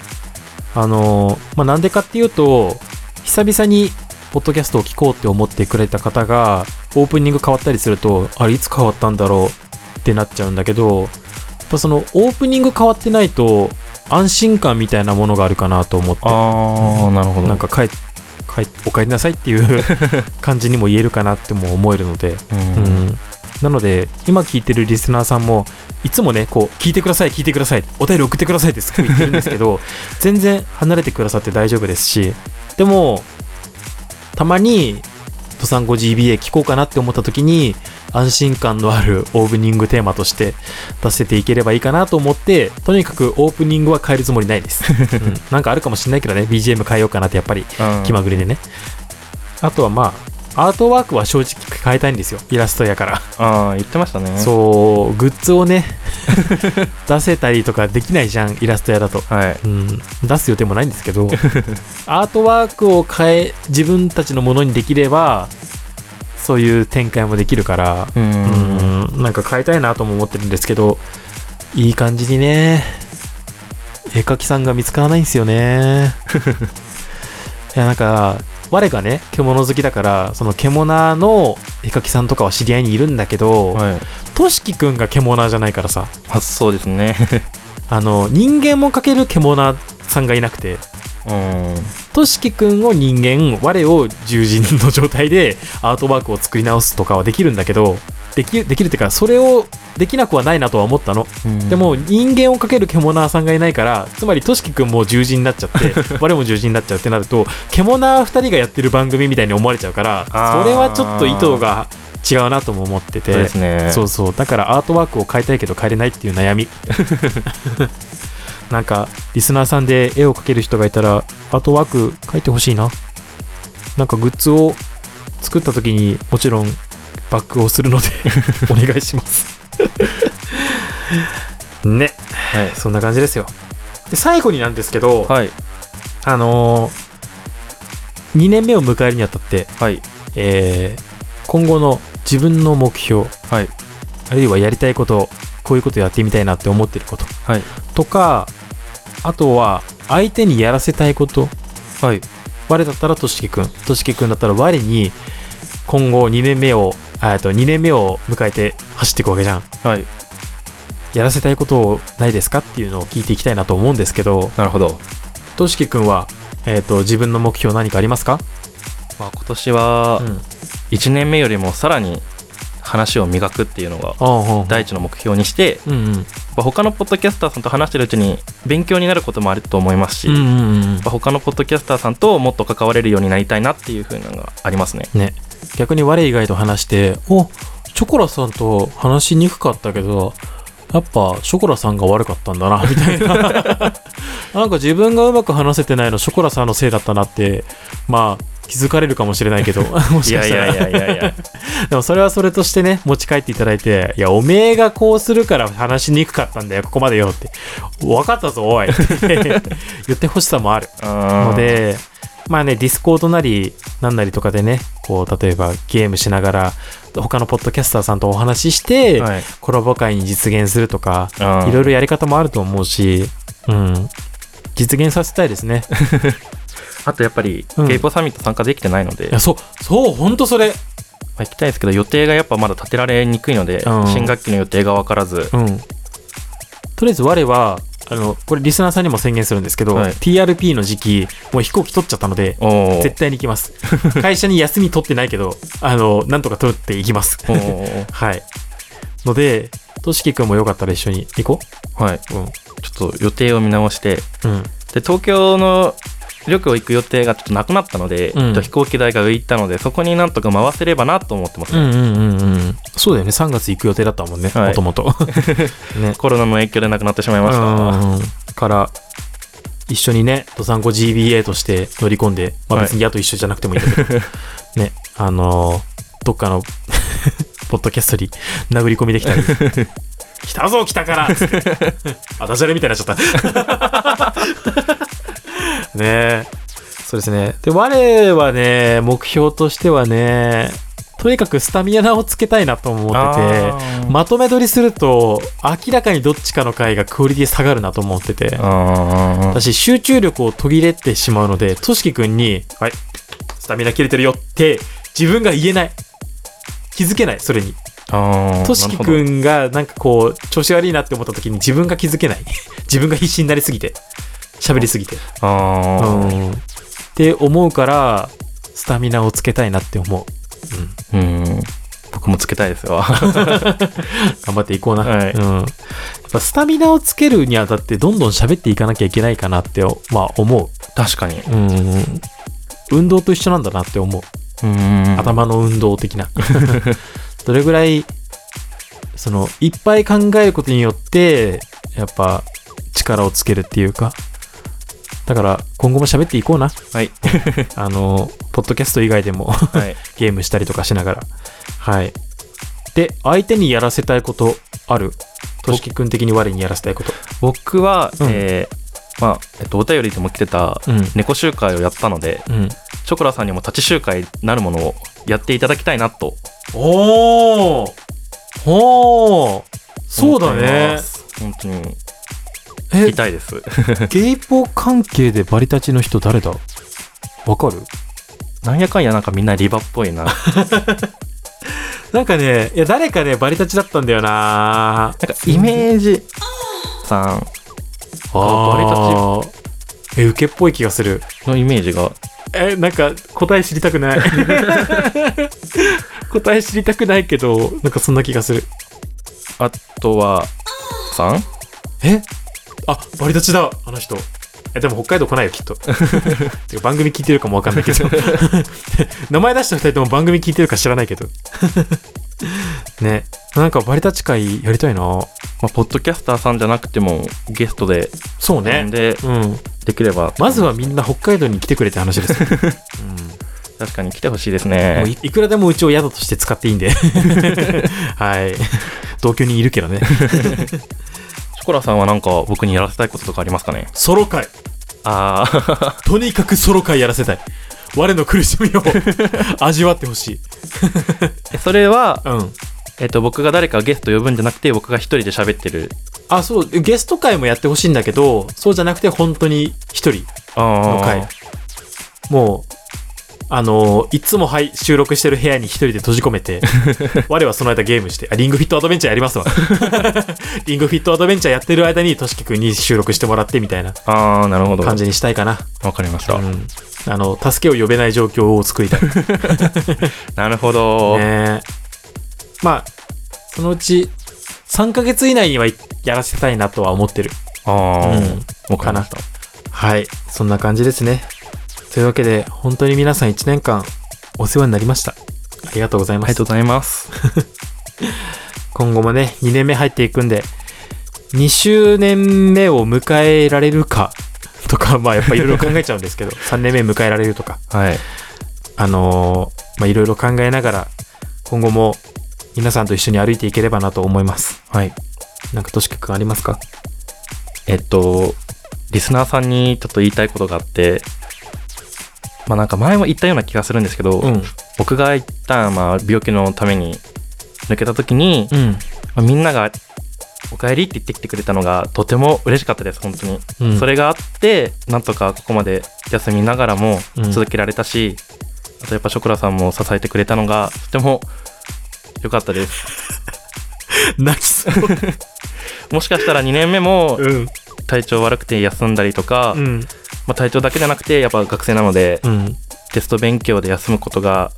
あのーまあ、なんでかっていうと、久々に、ポッドキャストを聞こうって思ってくれた方が、オープニング変わったりすると、あれ、いつ変わったんだろうってなっちゃうんだけど、やっぱその、オープニング変わってないと、安心感みたいなものがあるかなと思って。ああ、なるほど。なんか帰っ帰っお帰りなさいっていう (laughs) 感じにも言えるかなっても思えるので、う、うんん、なので今聞いてるリスナーさんもいつもねこう聞いてください聞いてくださいお便り送ってくださいってすごい言ってるんですけど (laughs) 全然離れてくださって大丈夫ですしでもたまに「登山 5GBA 聞こうかなって思った時に安心感のあるオープニングテーマとして出せていければいいかなと思ってとにかくオープニングは変えるつもりないです、(laughs) うん。なんかあるかもしれないけどね BGM 変えようかなってやっぱりうん。気まぐれでね。あとはまあ、アートワークは正直変えたいんですよ。イラストやから。ああ、言ってましたね。そう、グッズをね、(laughs) 出せたりとかできないじゃん、イラスト屋だと。はい。うん、出す予定もないんですけど、アートワークを変え、自分たちのものにできれば、そういう展開もできるから、う。うんん、なんか変えたいなとも思ってるんですけど、いい感じにね、絵描きさんが見つからないんですよね。(laughs) いや、なんか、我がね、獣好きだから、その獣の絵描きさんとかは知り合いにいるんだけど、はい。としきくんが獣じゃないからさ、あそうですね。(laughs) あの、人間も描ける獣さんがいなくて、うん。としきくんを人間、我を獣人の状態でアートワークを作り直すとかはできるんだけど、できできるっていうか、それをできなくはないなとは思ったの。でも、人間をかける獣さんがいないから、つまりとしきくんも獣人になっちゃって、(laughs) 我も獣人になっちゃうってなると、獣二人がやってる番組みたいに思われちゃうから、それはちょっと意図が違うなとも思ってて。そうですね。そうそうだからアートワークを変えたいけど変えれないっていう悩み (laughs) なんかリスナーさんで絵を描ける人がいたらアートワーク描いてほしいななんかグッズを作った時にもちろんバックをするので (laughs) お願いしますねはい。そんな感じですよで最後になんですけど、はい。あのー、2年目を迎えるにあたって、はい。えー今後の自分の目標、はい。あるいはやりたいこと、こういうことやってみたいなって思ってることはい。とか、あとは相手にやらせたいこと、はい。我だったらとしきくん、としきくんだったら我に今後2年目を、あえっと2年目を迎えて走っていくわけじゃん。はい。やらせたいことないですかっていうのを聞いていきたいなと思うんですけど、なるほど。としきくんは、えっ、と、自分の目標何かありますか？まあ、今年はうん。1年目よりもさらに話を磨くっていうのが第一の目標にして、うんうん。まあ他のポッドキャスターさんと話してるうちに勉強になることもあると思いますし、うんうんうんまあ他のポッドキャスターさんともっと関われるようになりたいなっていう風なのがありますね。ね。逆に我以外と話して、おショコラさんと話しにくかったけど、やっぱショコラさんが悪かったんだな、(laughs) みたいな。(laughs) なんか自分がうまく話せてないのショコラさんのせいだったなって、まあ、気づかれるかもしれないけど、(laughs) もいやいしかしたら。やいやいやいや。でもそれはそれとしてね、持ち帰っていただいて、いや、おめえがこうするから話しにくかったんだよ、ここまでよって。分かったぞ、おいって (laughs) 言ってほしさもある。のの、で、まあね、 Discord なり、なんなりとかでね、こう、例えばゲームしながら、他のポッドキャスターさんとお話しして、はい、コラボ会に実現するとか、うんいろいろやり方もあると思うし、うん。実現させたいですね。(laughs) あとやっぱり、うんゲイポサミット参加できてないので、いや、そう、そう、ほんとそれ。まあ、行きたいですけど予定がやっぱまだ立てられにくいので、うん新学期の予定が分からず、うん。とりあえず我は、あの、これリスナーさんにも宣言するんですけど、はい TRP の時期、もう飛行機取っちゃったので、絶対に行きます。(laughs) 会社に休み取ってないけど、あの、なんとか取っていきます。(laughs) はい。ので、としきくんもよかったら一緒に行こはい、う。うん。ちょっと予定を見直して、うん。で東京の旅行行く予定がちょっとなくなったので、うん飛行機代が浮いたので、そこになんとか回せればなと思ってます、ねうんうんうんうん。そうだよね。3月行く予定だったもんね。はいもともと。(laughs) ね。コロナの影響でなくなってしまいました。うん。から、一緒にね、ドサンコ GBA として乗り込んで、まあはい別に矢と一緒じゃなくてもいいけど、(laughs) ね、あのーどっかの、(laughs) ポッドキャストに殴り込みできたり、来たぞ来たからあ、ダジャレみたいになっちゃった。ねえ。そうですね。で、我はね、目標としてはね、とにかくスタミナをつけたいなと思ってて、まとめ撮りすると、明らかにどっちかの回がクオリティ下がるなと思ってて、私、集中力を途切れてしまうので、としきくんに、はい、スタミナ切れてるよって、自分が言えない。気づけない、それに。としきくんが、なんかこう、調子悪いなって思った時に自分が気づけない。自分が必死になりすぎて。喋りすぎて。あーうん。って思うから、スタミナをつけたいなって思う。うん僕もつけたいですよ。(laughs) 頑張っていこうな。はいうん。やっぱスタミナをつけるにあたって、どんどん喋っていかなきゃいけないかなって、まあ思確かに。う。うん。運動と一緒なんだなって思う。うん頭の運動的な。(laughs) どれぐらい、その、いっぱい考えることによって、やっぱ、力をつけるっていうか。だから、今後も喋っていこうな。はい。(laughs) あの、ポッドキャスト以外でもはい。(laughs) ゲームしたりとかしながら。はい。で、相手にやらせたいことある？としきくん的に我にやらせたいこと。僕は、うんえーまあ、えっと、お便りでも来てたうん。猫集会をやったので、うん。チョコラさんにも立ち集会なるものをやっていただきたいなとおーほーそうだね。本当にえ聞き、たいです。(laughs) ゲイポ関係でバリタチの人誰だ？わかる？なんやかんやなんかみんなリバっぽいな。なんかなんかね、いや、誰かね、バリタチだったんだよなイメージさんあーえ、受けっぽい気がする。のイメージが、え、なんか、答え知りたくない。(laughs) 答え知りたくないけど、なんかそんな気がする。あとは、さん？え？あ、バリタチだ、あの人。え、でも北海道来ないよ、きっと。(laughs) てか番組聞いてるかもわかんないけど。(laughs) 名前出した二人とも番組聞いてるか知らないけど。ね。なんかバリタチ会やりたいなまあ、ポッドキャスターさんじゃなくてもゲストでそうね。でうん。できれば、まずはみんな北海道に来てくれって話です。う (laughs) ん確かに来てほしいですもうね。いいくらでもうちを宿として使っていいんで。はい。同居にいるけどね。コラさんはなんか僕にやらせたいこととかありますかね？ソロ会。あー、(laughs) (laughs) とにかくソロ会やらせたい。我の苦しみを (laughs) 味わってほしい。それは、うん。えっと、僕が誰かゲスト呼ぶんじゃなくて、僕が一人で喋ってる。あ、そう、ゲスト会もやってほしいんだけど、そうじゃなくて本当に一人のあ会。もう、あのーいつもはい、収録してる部屋に一人で閉じ込めて、(laughs) 我はその間ゲームして、あ、リングフィットアドベンチャーやりますわ。(laughs) リングフィットアドベンチャーやってる間に、としきくんに収録してもらってみたいなあー、なるほど。感じにしたいかな。わかりました。うん。あの、助けを呼べない状況を作りたい。(laughs) なるほど。ねまあ、そのうち、3ヶ月以内にはやらせたいなとは思ってる。あー、うんわかりました。はい。そんな感じですね。というわけで、本当に皆さん1年間お世話になりました。ありがとうございますありがとう。ございます。(laughs) 今後もね、2年目入っていくんで、2周年目を迎えられるかとか、まあやっぱいろいろ考えちゃうんですけど、(laughs) 3年目迎えられるとか、はい。あのーまあいろいろ考えながら、今後も皆さんと一緒に歩いていければなと思います。はい。なんかとしきくんありますか？えっと、リスナーさんにちょっと言いたいことがあって、まあなんか前も言ったような気がするんですけど、うん。僕が一旦まあ病気のために抜けた時に、うん。まあみんながお帰りって言ってきてくれたのがとても嬉しかったです、本当に。うんそれがあって、なんとかここまで休みながらもうん続けられたし、あとやっぱショコラさんも支えてくれたのがとても良かったです。(laughs) 泣きそう。(laughs) もしかしたら2年目もうん。体調悪くて休んだりとか、うん。まあ、体調だけじゃなくてやっぱ学生なのでうん。テスト勉強で休むことが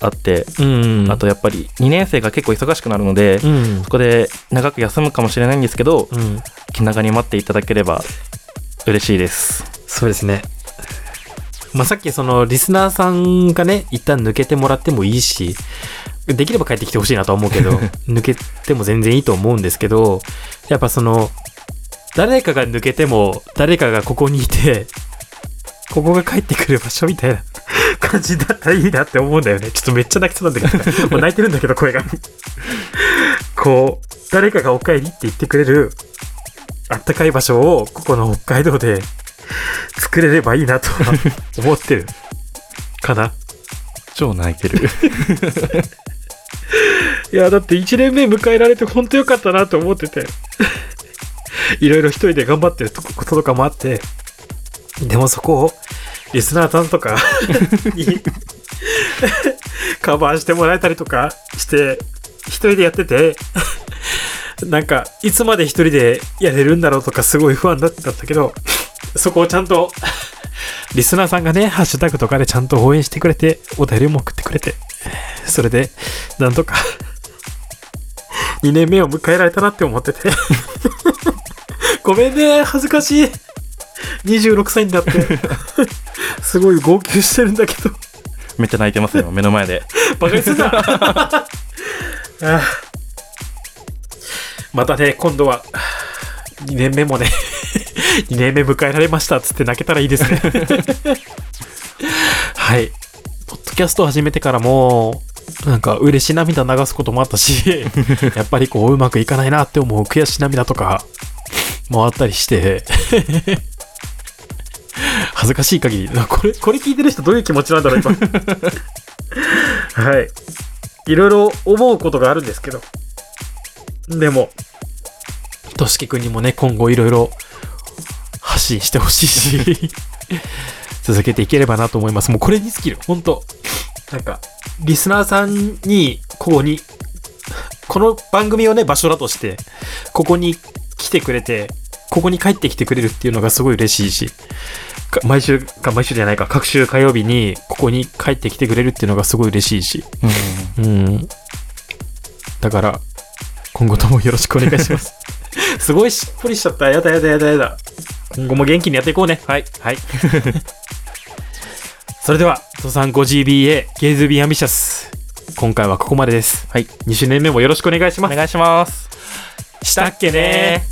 あって、うん。あとやっぱり2年生が結構忙しくなるので、うんそ。こで長く休むかもしれないんですけどうん。気長に待っていただければ嬉しいですそうですね。まあ、さっきそのリスナーさんがね、一旦抜けてもらってもいいし、できれば帰ってきてほしいなとは思うけど、(laughs) 抜けても全然いいと思うんですけど、やっぱその、誰かが抜けても、誰かがここにいて、ここが帰ってくる場所みたいな (laughs) 感じだったらいいなって思うんだよね。ちょっとめっちゃ泣きそうなんだけど、もう泣いてるんだけど、声が。こう、誰かがお帰りって言ってくれる、あったかい場所を、ここの北海道で作れればいいなとは (laughs) 思ってる。かな。超泣いてるいや、だって1年目迎えられて本当よかったなと思ってて。(laughs) いろいろ一人で頑張ってることとかもあって。でもそこを、リスナーさんとか (laughs) に (laughs) カバーしてもらえたりとかして、一人でやってて、なんか、いつまで一人でやれるんだろうとかすごい不安だったんだけど、そこをちゃんと、リスナーさんがね、ハッシュタグとかでちゃんと応援してくれて、お便りも送ってくれて、それで、なんとか、2年目を迎えられたなって思ってて。ごめんね、恥ずかしい。26歳になって、(laughs) すごい号泣してるんだけど、めっちゃ泣いてますよ目の前でバカにすんな (laughs) ああまたね、今度は、2年目もね、(laughs) 2年目迎えられましたっつって泣けたらいいですね。はい。ポッドキャストを始めてからも、なんか嬉しい涙流すこともあったし、やっぱりこううまくいかないなって思う悔し涙とかもあったりして、(laughs) 恥ずかしい限り、(laughs) これ、これ聞いてる人どういう気持ちなんだろう、今。(laughs) はい。いろいろ思うことがあるんですけど。でも、としきくんにもね、今後いろいろ発信してほしいし、続けていければなと思います。もうこれに尽きる。本当なんか、リスナーさんに、ここに、この番組をね、場所だとして、ここに来てくれて、ここに帰ってきてくれるっていうのがすごい嬉しいし、か毎週か、毎週じゃないか、各週火曜日にここに帰ってきてくれるっていうのがすごい嬉しいし、うん。だから、今後ともよろしくお願いします。(laughs) すごいしっぽりしちゃった。やだやだやだやだ。今後も元気にやっていこうね。はい。はい。(laughs) それでは、トさん 5GBA ゲイズビーアンビシャス。今回はここまでです。はい2周年目もよろしくお願いします。お願いしますしたっけね